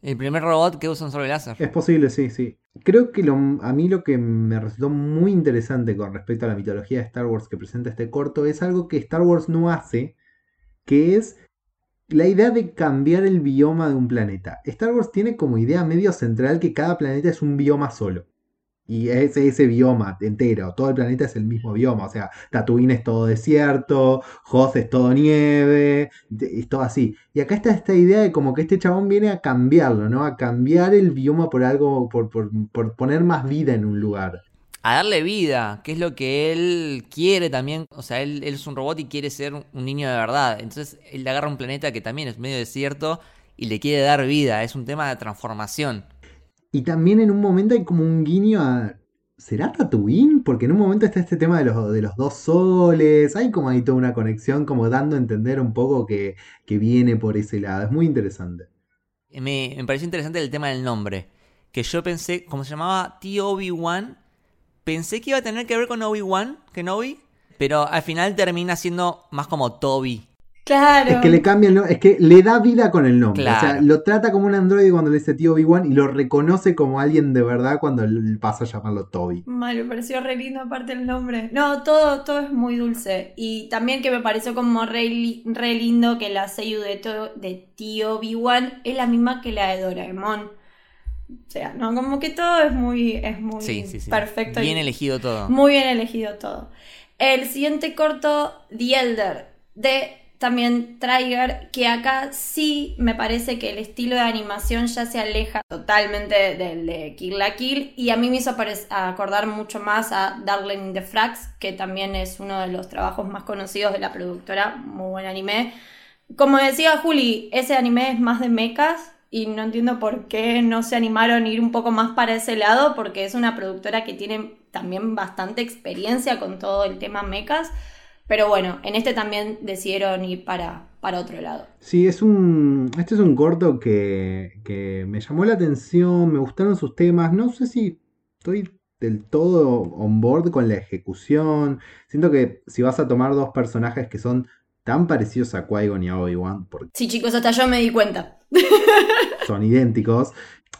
El primer robot que usa un sable láser. Es posible, sí, sí. Creo que lo, a mí lo que me resultó muy interesante con respecto a la mitología de Star Wars que presenta este corto es algo que Star Wars no hace, que es la idea de cambiar el bioma de un planeta. Star Wars tiene como idea medio central que cada planeta es un bioma solo. Y es ese bioma entero, todo el planeta es el mismo bioma, o sea, Tatooine es todo desierto, Hoth es todo nieve, es todo así. Y acá está esta idea de como que este chabón viene a cambiarlo, ¿no? A cambiar el bioma por algo, por, por, por poner más vida en un lugar a darle vida, que es lo que él quiere también. O sea, él, él, es un robot y quiere ser un niño de verdad. Entonces él agarra un planeta que también es medio desierto y le quiere dar vida. Es un tema de transformación. Y también en un momento hay como un guiño a. ¿Será Tatooine? Porque en un momento está este tema de los, de los dos soles. Hay como ahí toda una conexión, como dando a entender un poco que, que viene por ese lado. Es muy interesante. Me, me pareció interesante el tema del nombre. Que yo pensé, como se llamaba Tío Obi-Wan, pensé que iba a tener que ver con Obi-Wan, Kenobi, pero al final termina siendo más como Toby. Claro. Es que le cambia el nombre, es que le da vida con el nombre. O sea, lo trata como un androide cuando le dice tío Obi-Wan y lo reconoce como alguien de verdad cuando pasa a llamarlo Toby. Mal, me pareció re lindo aparte el nombre. No, todo, todo es muy dulce. Y también que me pareció como re, lindo que la seiyuu de, de tío Obi-Wan es la misma que la de Doraemon. O sea, no, como que todo es muy, es muy perfecto. Bien elegido todo. Muy bien elegido todo. El siguiente corto, The Elder, de también Trigger, que acá sí me parece que el estilo de animación ya se aleja totalmente del de Kill la Kill y a mí me hizo acordar mucho más a Darling in the Frags, que también es uno de los trabajos más conocidos de la productora, muy buen anime. Como decía Juli, ese anime es más de mechas, y no entiendo por qué no se animaron a ir un poco más para ese lado, porque es una productora que tiene también bastante experiencia con todo el tema mecas. Pero bueno, en este también decidieron ir para, para otro lado. Sí, es un. Este es un corto que, que me llamó la atención, me gustaron sus temas. No sé si estoy del todo on board con la ejecución. Siento que si vas a tomar dos personajes que son tan parecidos a Qui-Gon y a Obi-Wan. Sí, chicos, hasta yo me di cuenta. Son idénticos.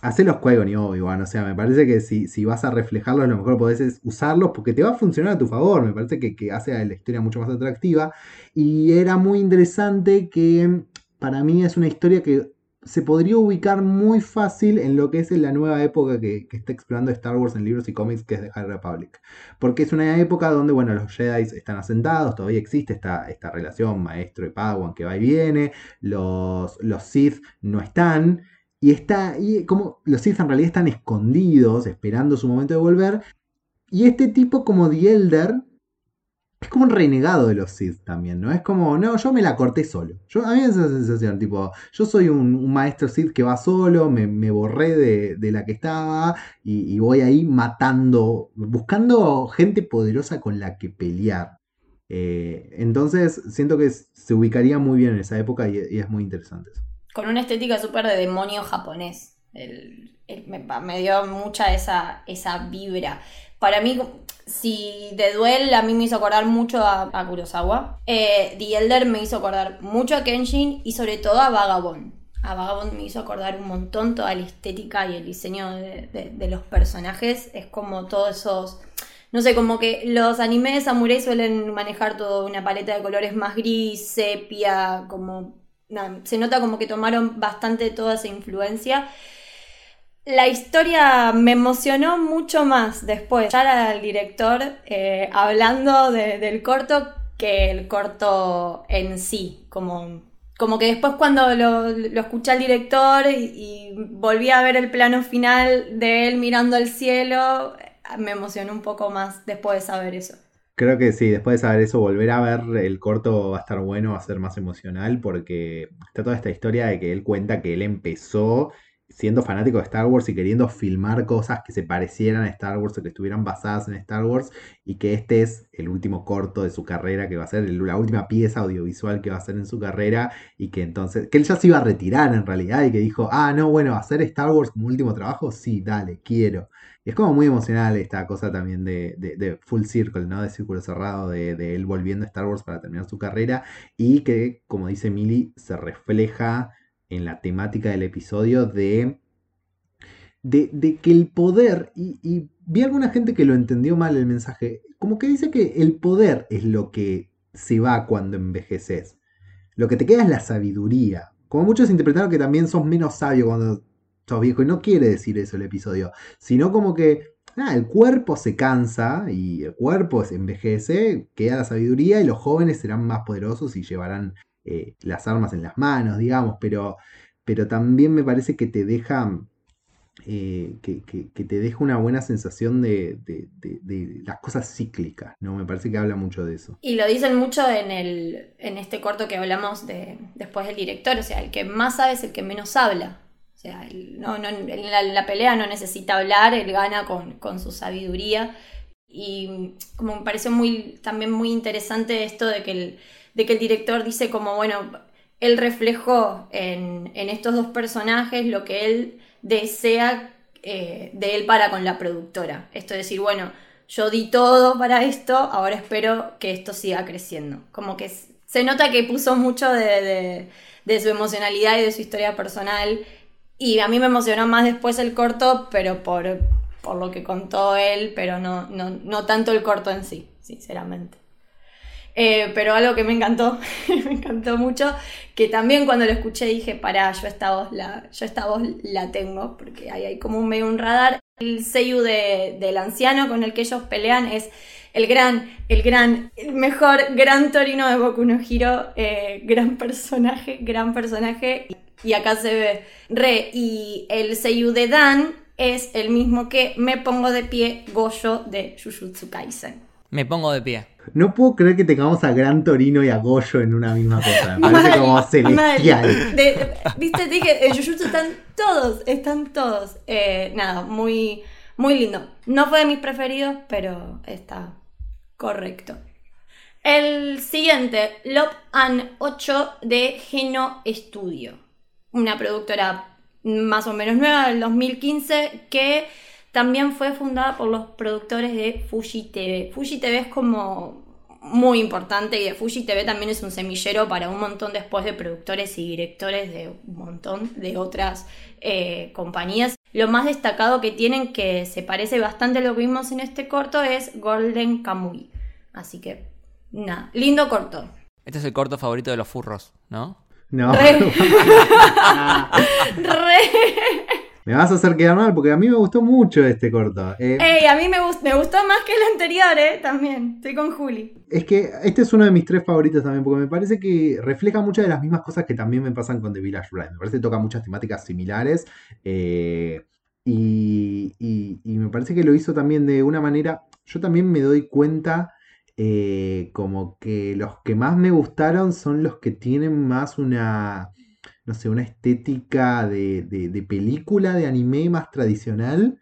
Los Qui-Gon y Obi-Wan. O sea, me parece que si, si, vas a reflejarlos, lo mejor podés usarlos porque te va a funcionar a tu favor. Me parece que, que hace a la historia mucho más atractiva. Y era muy interesante que para mí es una historia que se podría ubicar muy fácil en lo que es la nueva época que, está explorando Star Wars en libros y cómics, que es The High Republic. Porque es una época donde, bueno, los Jedi están asentados, todavía existe esta, esta relación maestro y Padawan que va y viene, los, los Sith no están, y está, y como los Sith en realidad están escondidos, esperando su momento de volver, y este tipo como The Elder, es como un renegado de los Sith también, ¿no? Es como, no, yo me la corté solo. Yo, a mí me esa sensación, tipo, yo soy un, maestro Sith que va solo, me, borré de, la que estaba y, voy ahí matando, buscando gente poderosa con la que pelear. Eh, entonces, siento que se ubicaría muy bien en esa época y, es muy interesante eso. Con una estética súper de demonio japonés. me, dio mucha esa, esa vibra. Para mí, si The Duel a mí me hizo acordar mucho a, Kurosawa, eh, The Elder me hizo acordar mucho a Kenshin y sobre todo a Vagabond. A Vagabond me hizo acordar un montón toda la estética y el diseño de, los personajes. Es como todos esos no sé, como que los animes de samurai suelen manejar toda una paleta de colores más gris, sepia, como... se nota como que tomaron bastante toda esa influencia. La historia me emocionó mucho más después, ya al director eh, hablando del corto que el corto en sí, como, como que después cuando lo, escuché al director y, volví a ver el plano final de él mirando al cielo, me emocionó un poco más después de saber eso. Creo que sí, después de saber eso, volver a ver el corto va a estar bueno, va a ser más emocional, porque está toda esta historia de que él cuenta que él empezó siendo fanático de Star Wars y queriendo filmar cosas que se parecieran a Star Wars o que estuvieran basadas en Star Wars y que este es el último corto de su carrera que va a ser la última pieza audiovisual que va a hacer en su carrera y que entonces que él ya se iba a retirar en realidad y que dijo ah no bueno hacer Star Wars como último trabajo sí dale quiero y es como muy emocional esta cosa también de, full circle no de círculo cerrado de, él volviendo a Star Wars para terminar su carrera y que como dice Millie se refleja en la temática del episodio de, de, que el poder, y, vi alguna gente que lo entendió mal el mensaje, como que dice que el poder es lo que se va cuando envejeces. Lo que te queda es la sabiduría. Como muchos interpretaron que también sos menos sabio cuando sos viejo, y no quiere decir eso el episodio, sino como que ah, el cuerpo se cansa y el cuerpo se envejece, queda la sabiduría y los jóvenes serán más poderosos y llevarán eh, las armas en las manos, digamos, pero, pero también me parece que te deja eh, que, te deja una buena sensación de, las cosas cíclicas, ¿no? Me parece que habla mucho de eso. Y lo dicen mucho en, el, en este corto que hablamos de, después del director, o sea, el que más sabe es el que menos habla. O sea, no, no, en la, pelea no necesita hablar, él gana con, su sabiduría. Y como me pareció muy, también muy interesante esto de que el, de que el director dice como, bueno, él reflejó en, en estos dos personajes lo que él desea eh, de él para con la productora. Esto es decir, bueno, yo di todo para esto, ahora espero que esto siga creciendo. Como que se nota que puso mucho de, su emocionalidad y de su historia personal. Y a mí me emocionó más después el corto, pero por, por lo que contó él, pero no, no, no tanto el corto en sí, sinceramente. Eh, pero algo que me encantó, me encantó mucho, que también cuando lo escuché dije, pará, yo esta voz la, yo esta voz la tengo, porque hay, hay como un medio un radar. El seiyu del anciano con el que ellos pelean es el gran, el gran, el mejor, gran Torino de Boku no Hiro, eh, gran personaje, gran personaje. Y acá se ve re. Y el seiyu de Dan es el mismo que Me Pongo de Pie Goyo de Jujutsu Kaisen. Me pongo de pie. No puedo creer que tengamos a Gran Torino y a Goyo en una misma cosa. Me parece como celestial. Viste, dije, en Jujutsu están todos, están todos. Eh, nada, muy, muy lindo. No fue de mis preferidos, pero está correcto. El siguiente, Lop An 8 de Geno Studio. Una productora más o menos nueva del 2015 que también fue fundada por los productores de Fuji TV. Fuji TV es como muy importante y de Fuji TV también es un semillero para un montón después de productores y directores de un montón de otras eh, compañías. Lo más destacado que tienen, que se parece bastante a lo que vimos en este corto, es Golden Kamuy. Así que, nada, lindo corto. Este es el corto favorito de los furros, ¿no? No. Re. Me vas a hacer quedar mal porque a mí me gustó mucho este corto. Eh, Ey, a mí me, me, gustó más que el anterior, ¿eh? También. Estoy con Juli. Es que este es uno de mis tres favoritos también porque me parece que refleja muchas de las mismas cosas que también me pasan con The Village Bride. Me parece que toca muchas temáticas similares. Eh, y, y, me parece que lo hizo también de una manera. Yo también me doy cuenta. Eh, como que los que más me gustaron son los que tienen más una no sé, una estética de, película de anime más tradicional,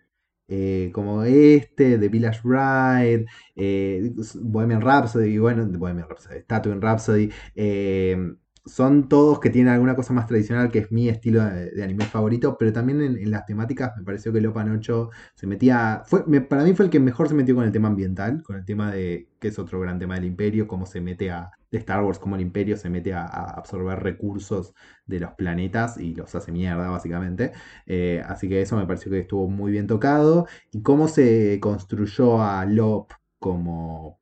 eh, como este, The Village Bride, eh, Bohemian Rhapsody, bueno, Bohemian Rhapsody, Tattoo Rhapsody, eh, son todos que tienen alguna cosa más tradicional, que es mi estilo de, anime favorito, pero también en, las temáticas me pareció que Lopan 8 se metía, fue, para mí fue el que mejor se metió con el tema ambiental, con el tema de, que es otro gran tema del imperio, cómo se mete a, de Star Wars, cómo el imperio se mete a, absorber recursos de los planetas y los hace mierda, básicamente. Eh, así que eso me pareció que estuvo muy bien tocado, y cómo se construyó a Lop como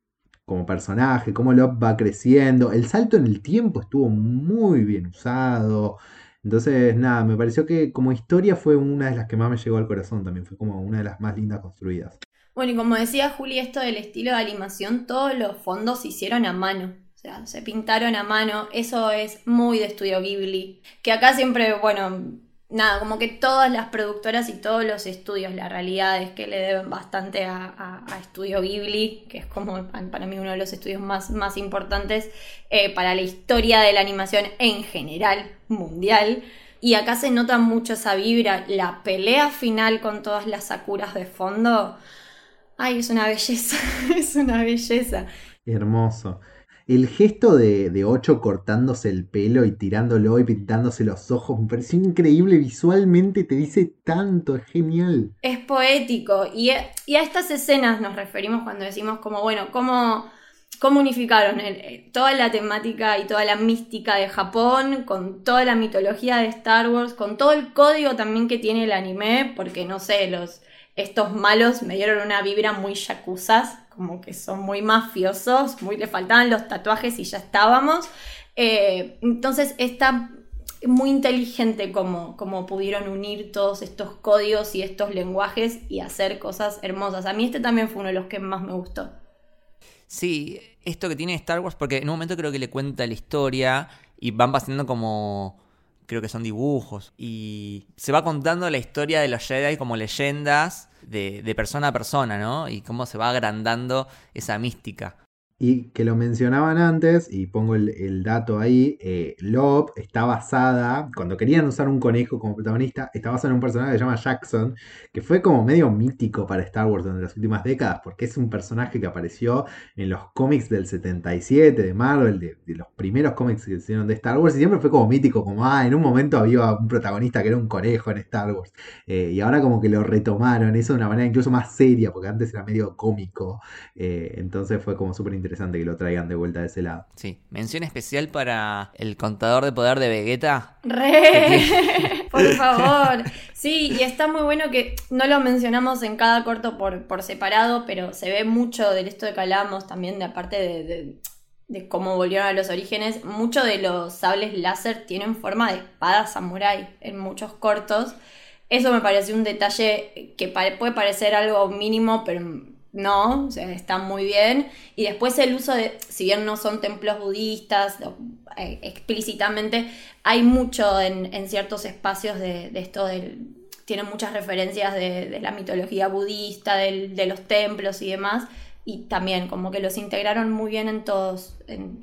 como personaje, cómo Lop va creciendo. El salto en el tiempo estuvo muy bien usado. Entonces, nada, me pareció que como historia fue una de las que más me llegó al corazón también. Fue como una de las más lindas construidas. Bueno, y como decía Juli, esto del estilo de animación, todos los fondos se hicieron a mano. O sea, se pintaron a mano. Eso es muy de estudio Ghibli. Que acá siempre, bueno, nada, como que todas las productoras y todos los estudios, la realidad es que le deben bastante a, Estudio Ghibli, que es como para mí uno de los estudios más, más importantes eh, para la historia de la animación en general, mundial. Y acá se nota mucho esa vibra, la pelea final con todas las sakuras de fondo. Ay, es una belleza, es una belleza. Hermoso. El gesto de, de Ocho cortándose el pelo y tirándolo y pintándose los ojos me pareció increíble visualmente, te dice tanto, es genial. Es poético y, a estas escenas nos referimos cuando decimos como, bueno, cómo, cómo unificaron toda la temática y toda la mística de Japón con toda la mitología de Star Wars, con todo el código también que tiene el anime, porque no sé, los estos malos me dieron una vibra muy yakuzas, como que son muy mafiosos, muy, le faltaban los tatuajes y ya estábamos. Eh, entonces esta, muy inteligente como, como pudieron unir todos estos códigos y estos lenguajes y hacer cosas hermosas. A mí este también fue uno de los que más me gustó. Sí, esto que tiene Star Wars, porque en un momento creo que le cuenta la historia y van pasando como creo que son dibujos. Y se va contando la historia de los Jedi como leyendas de, de, persona a persona, ¿no? Y cómo se va agrandando esa mística. Y que lo mencionaban antes, y pongo el, dato ahí, eh, Love está basada, cuando querían usar un conejo como protagonista, está basada en un personaje que se llama Jackson, que fue como medio mítico para Star Wars durante las últimas décadas, porque es un personaje que apareció en los cómics del 77 de Marvel, de, los primeros cómics que hicieron de Star Wars, y siempre fue como mítico, como, ah, en un momento había un protagonista que era un conejo en Star Wars, eh, y ahora como que lo retomaron, eso de una manera incluso más seria, porque antes era medio cómico, eh, entonces fue como súper interesante interesante que lo traigan de vuelta de ese lado. Sí, mención especial para el contador de poder de Vegeta. ¡Re! por favor. Sí, y está muy bueno que no lo mencionamos en cada corto por, por separado, pero se ve mucho del esto de que hablamos también de aparte de, de cómo volvieron a los orígenes, muchos de los sables láser tienen forma de espada samurai en muchos cortos. Eso me pareció un detalle que puede parecer algo mínimo, pero no, o sea, está muy bien. Y después el uso de, si bien no son templos budistas eh, explícitamente, hay mucho en, ciertos espacios de, esto del... Tienen muchas referencias de, la mitología budista, de los templos y demás. Y también como que los integraron muy bien en todos,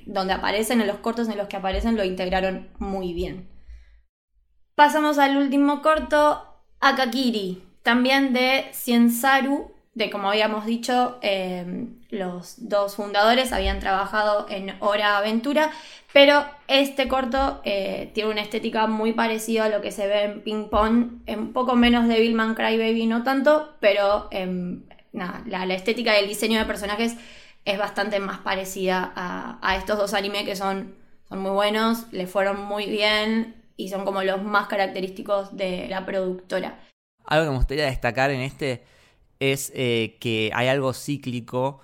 donde aparecen, en los cortos en los que aparecen, lo integraron muy bien. Pasamos al último corto, Akakiri, también de Cienzaru de como habíamos dicho, em, los dos fundadores habían trabajado en Hora Aventura, pero este corto eh, tiene una estética muy parecida a lo que se ve en Ping Pong, un poco menos de Billman Crybaby, no tanto, pero em, nada, la, estética y el diseño de personajes es bastante más parecida a, estos dos animes que son, son muy buenos, le fueron muy bien y son como los más característicos de la productora. Algo que me gustaría destacar en este es eh, que hay algo cíclico,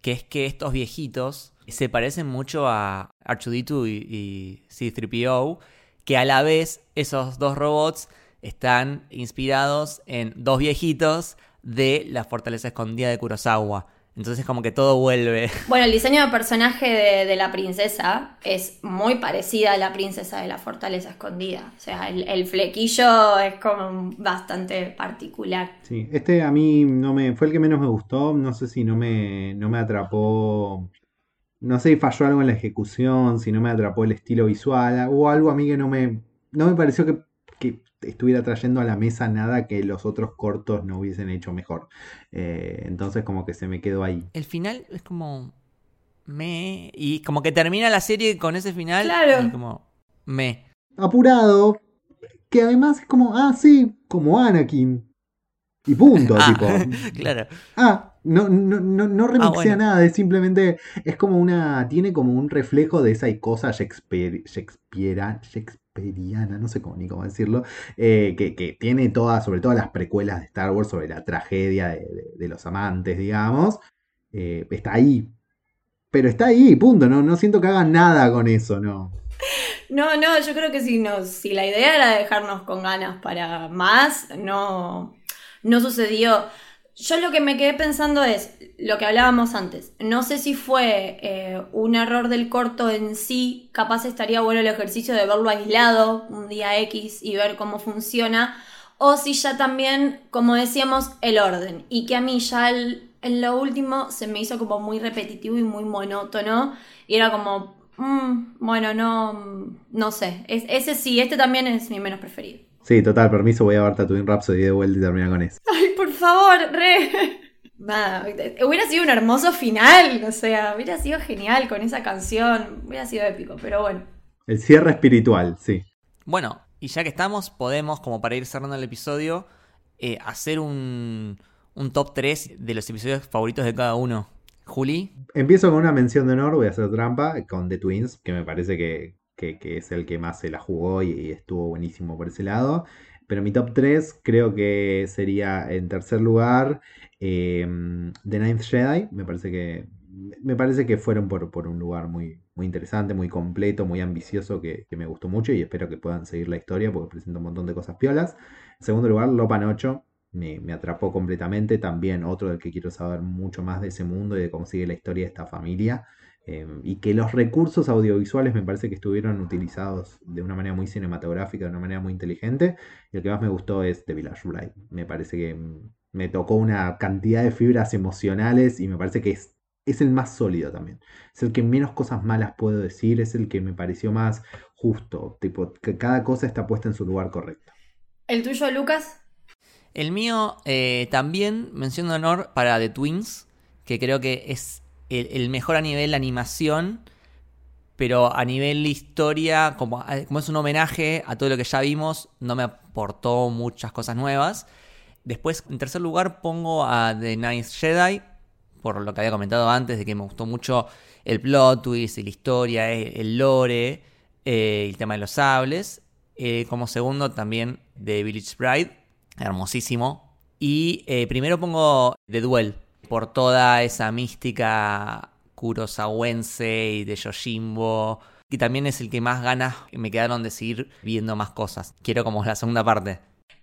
que es que estos viejitos se parecen mucho a R2D2 y, C3PO, que a la vez esos dos robots están inspirados en dos viejitos de la fortaleza escondida de Kurosawa. Entonces como que todo vuelve. Bueno, el diseño de personaje de, la princesa es muy parecida a la princesa de la fortaleza escondida. O sea, el, flequillo es como bastante particular. Sí, este a mí no me fue el que menos me gustó. No sé si no me, no me atrapó. No sé si falló algo en la ejecución, si no me atrapó el estilo visual. O algo a mí que no me, no me pareció que, que estuviera trayendo a la mesa nada que los otros cortos no hubiesen hecho mejor. Eh, entonces como que se me quedó ahí. El final es como me y como que termina la serie con ese final claro. como me apurado que además es como ah sí como Anakin y punto ah, tipo claro ah no, no, no, no ah, remixea nada, es simplemente, es como una, tiene como un reflejo de esa cosa Shakespeare, Shakespeare, Shakespeareana, no sé cómo ni cómo decirlo, eh, que, tiene todas, sobre todo las precuelas de Star Wars, sobre la tragedia de, los amantes, digamos, eh, está ahí. Pero está ahí, punto, no, no siento que hagan nada con eso, ¿no? No, no, yo creo que si, nos, si la idea era dejarnos con ganas para más, no, no sucedió. Yo lo que me quedé pensando es lo que hablábamos antes. No sé si fue eh, un error del corto en sí, capaz estaría bueno el ejercicio de verlo aislado un día X y ver cómo funciona, o si ya también, como decíamos, el orden. Y que a mí ya en lo último se me hizo como muy repetitivo y muy monótono. Y era como, mm, bueno, no, no sé. ese sí, este también es mi menos preferido. Sí, total, permiso, voy a ver Tatooine Rhapsody de vuelta y terminar con eso. Ay, por favor, re. Nada, hubiera sido un hermoso final, o sea, hubiera sido genial con esa canción, hubiera sido épico, pero bueno. El cierre espiritual, sí. Bueno, y ya que estamos, podemos, como para ir cerrando el episodio, eh, hacer un, un top 3 de los episodios favoritos de cada uno. Juli. Empiezo con una mención de honor, voy a hacer trampa, con The Twins, que me parece que, que, es el que más se la jugó y, estuvo buenísimo por ese lado. Pero mi top 3 creo que sería en tercer lugar em, The Ninth Jedi. Me parece que, me parece que fueron por, por un lugar muy, muy interesante, muy completo, muy ambicioso, que, me gustó mucho y espero que puedan seguir la historia porque presenta un montón de cosas piolas. En segundo lugar, Lopan 8 me, me, atrapó completamente, también otro del que quiero saber mucho más de ese mundo y de cómo sigue la historia de esta familia. Em, y que los recursos audiovisuales me parece que estuvieron utilizados de una manera muy cinematográfica, de una manera muy inteligente. Y el que más me gustó es The Village Bride. Me parece que me tocó una cantidad de fibras emocionales y me parece que es, es el más sólido también. Es el que menos cosas malas puedo decir, es el que me pareció más justo, tipo, que cada cosa está puesta en su lugar correcto. ¿El tuyo, Lucas? El mío eh, también menciono honor para The Twins, que creo que es el, mejor a nivel animación, pero a nivel historia, como, como es un homenaje a todo lo que ya vimos, no me aportó muchas cosas nuevas. Después, en tercer lugar, pongo a The Nice Jedi, por lo que había comentado antes, de que me gustó mucho el plot twist, la historia, el lore, eh, el tema de los sables. Eh, como segundo, también The Village Bride, hermosísimo. Y eh, primero pongo The Duel, por toda esa mística kurosawense y de Yojimbo. Y también es el que más ganas me quedaron de seguir viendo más cosas. Quiero como la segunda parte.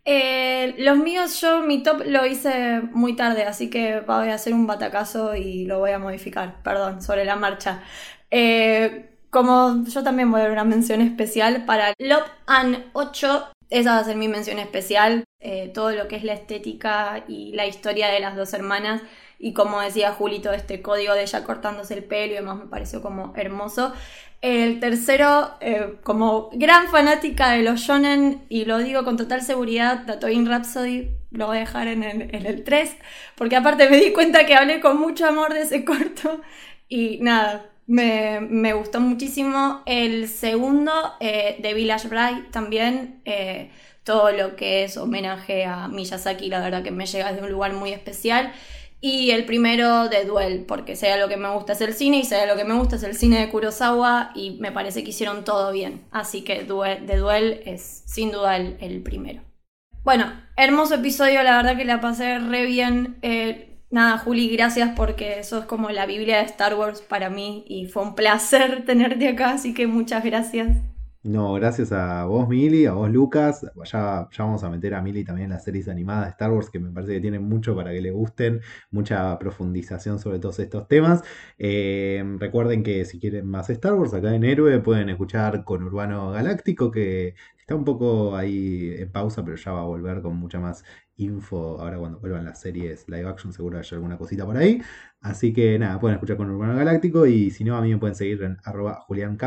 Eh, los míos, yo mi top lo hice muy tarde, así que voy a hacer un batacazo y lo voy a modificar, perdón, sobre la marcha. Eh, como yo también voy a dar una mención especial para Love and 8, esa va a ser mi mención especial. Eh, todo lo que es la estética y la historia de las dos hermanas y como decía Julito, este código de ella cortándose el pelo y demás me pareció como hermoso. El tercero, eh, como gran fanática de los shonen, y lo digo con total seguridad, Tatooine Rhapsody lo voy a dejar en el, en el 3, porque aparte me di cuenta que hablé con mucho amor de ese corto, y nada, me, me gustó muchísimo. El segundo, eh, de Village Bride, también, eh, todo lo que es homenaje a Miyazaki, la verdad que me llega de un lugar muy especial. Y el primero de Duel, porque sea lo que me gusta es el cine y sea lo que me gusta es el cine de Kurosawa y me parece que hicieron todo bien. Así que de Duel es sin duda el, primero. Bueno, hermoso episodio, la verdad que la pasé re bien. Eh, nada, Juli, gracias porque eso es como la Biblia de Star Wars para mí y fue un placer tenerte acá, así que muchas gracias. No, gracias a vos, Mili, a vos, Lucas. Ya, ya vamos a meter a Mili también en las series animadas de Star Wars, que me parece que tienen mucho para que le gusten, mucha profundización sobre todos estos temas. Eh, recuerden que si quieren más Star Wars, acá en Héroe pueden escuchar con Urbano Galáctico, que está un poco ahí en pausa, pero ya va a volver con mucha más info. Ahora cuando vuelvan las series live action seguro hay alguna cosita por ahí. Así que nada, pueden escuchar con Urbano Galáctico y si no, a mí me pueden seguir en arroba Julián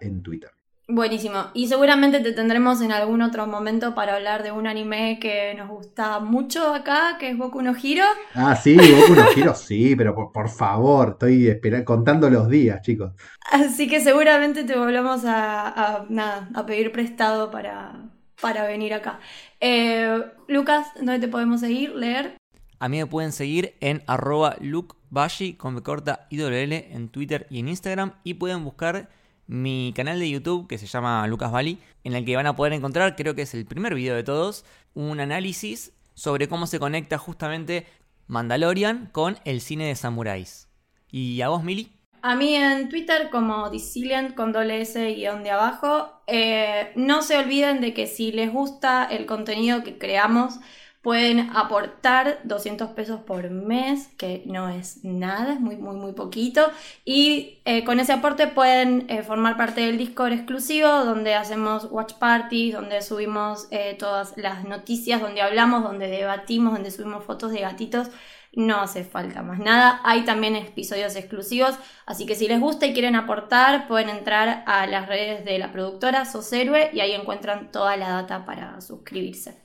en Twitter. Buenísimo. Y seguramente te tendremos en algún otro momento para hablar de un anime que nos gusta mucho acá, que es Boku no Hiro. Ah, sí, Boku no Hiro, sí, pero por, favor, estoy esperando, contando los días, chicos. Así que seguramente te volvamos a, nada, a pedir prestado para, para venir acá. Eh, Lucas, ¿dónde te podemos seguir, leer? A mí me pueden seguir en arroba lukebashi con corta IWL en Twitter y en Instagram y pueden buscar mi canal de YouTube que se llama Lucas Bali, en el que van a poder encontrar, creo que es el primer video de todos, un análisis sobre cómo se conecta justamente Mandalorian con el cine de samuráis. ¿Y a vos, Mili? A mí en Twitter como Disiliant con doble S guion de abajo. Eh, no se olviden de que si les gusta el contenido que creamos, Pueden aportar 200 pesos por mes, que no es nada, es muy, muy, muy poquito. Y eh, con ese aporte pueden eh, formar parte del Discord exclusivo, donde hacemos watch parties, donde subimos eh, todas las noticias, donde hablamos, donde debatimos, donde subimos fotos de gatitos. No hace falta más nada. Hay también episodios exclusivos. Así que si les gusta y quieren aportar, pueden entrar a las redes de la productora Sos Héroe y ahí encuentran toda la data para suscribirse.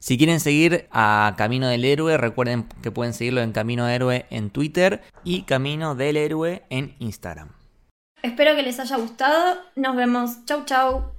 Si quieren seguir a Camino del Héroe, recuerden que pueden seguirlo en Camino Héroe en Twitter y Camino del Héroe en Instagram. Espero que les haya gustado. Nos vemos. Chau, chau.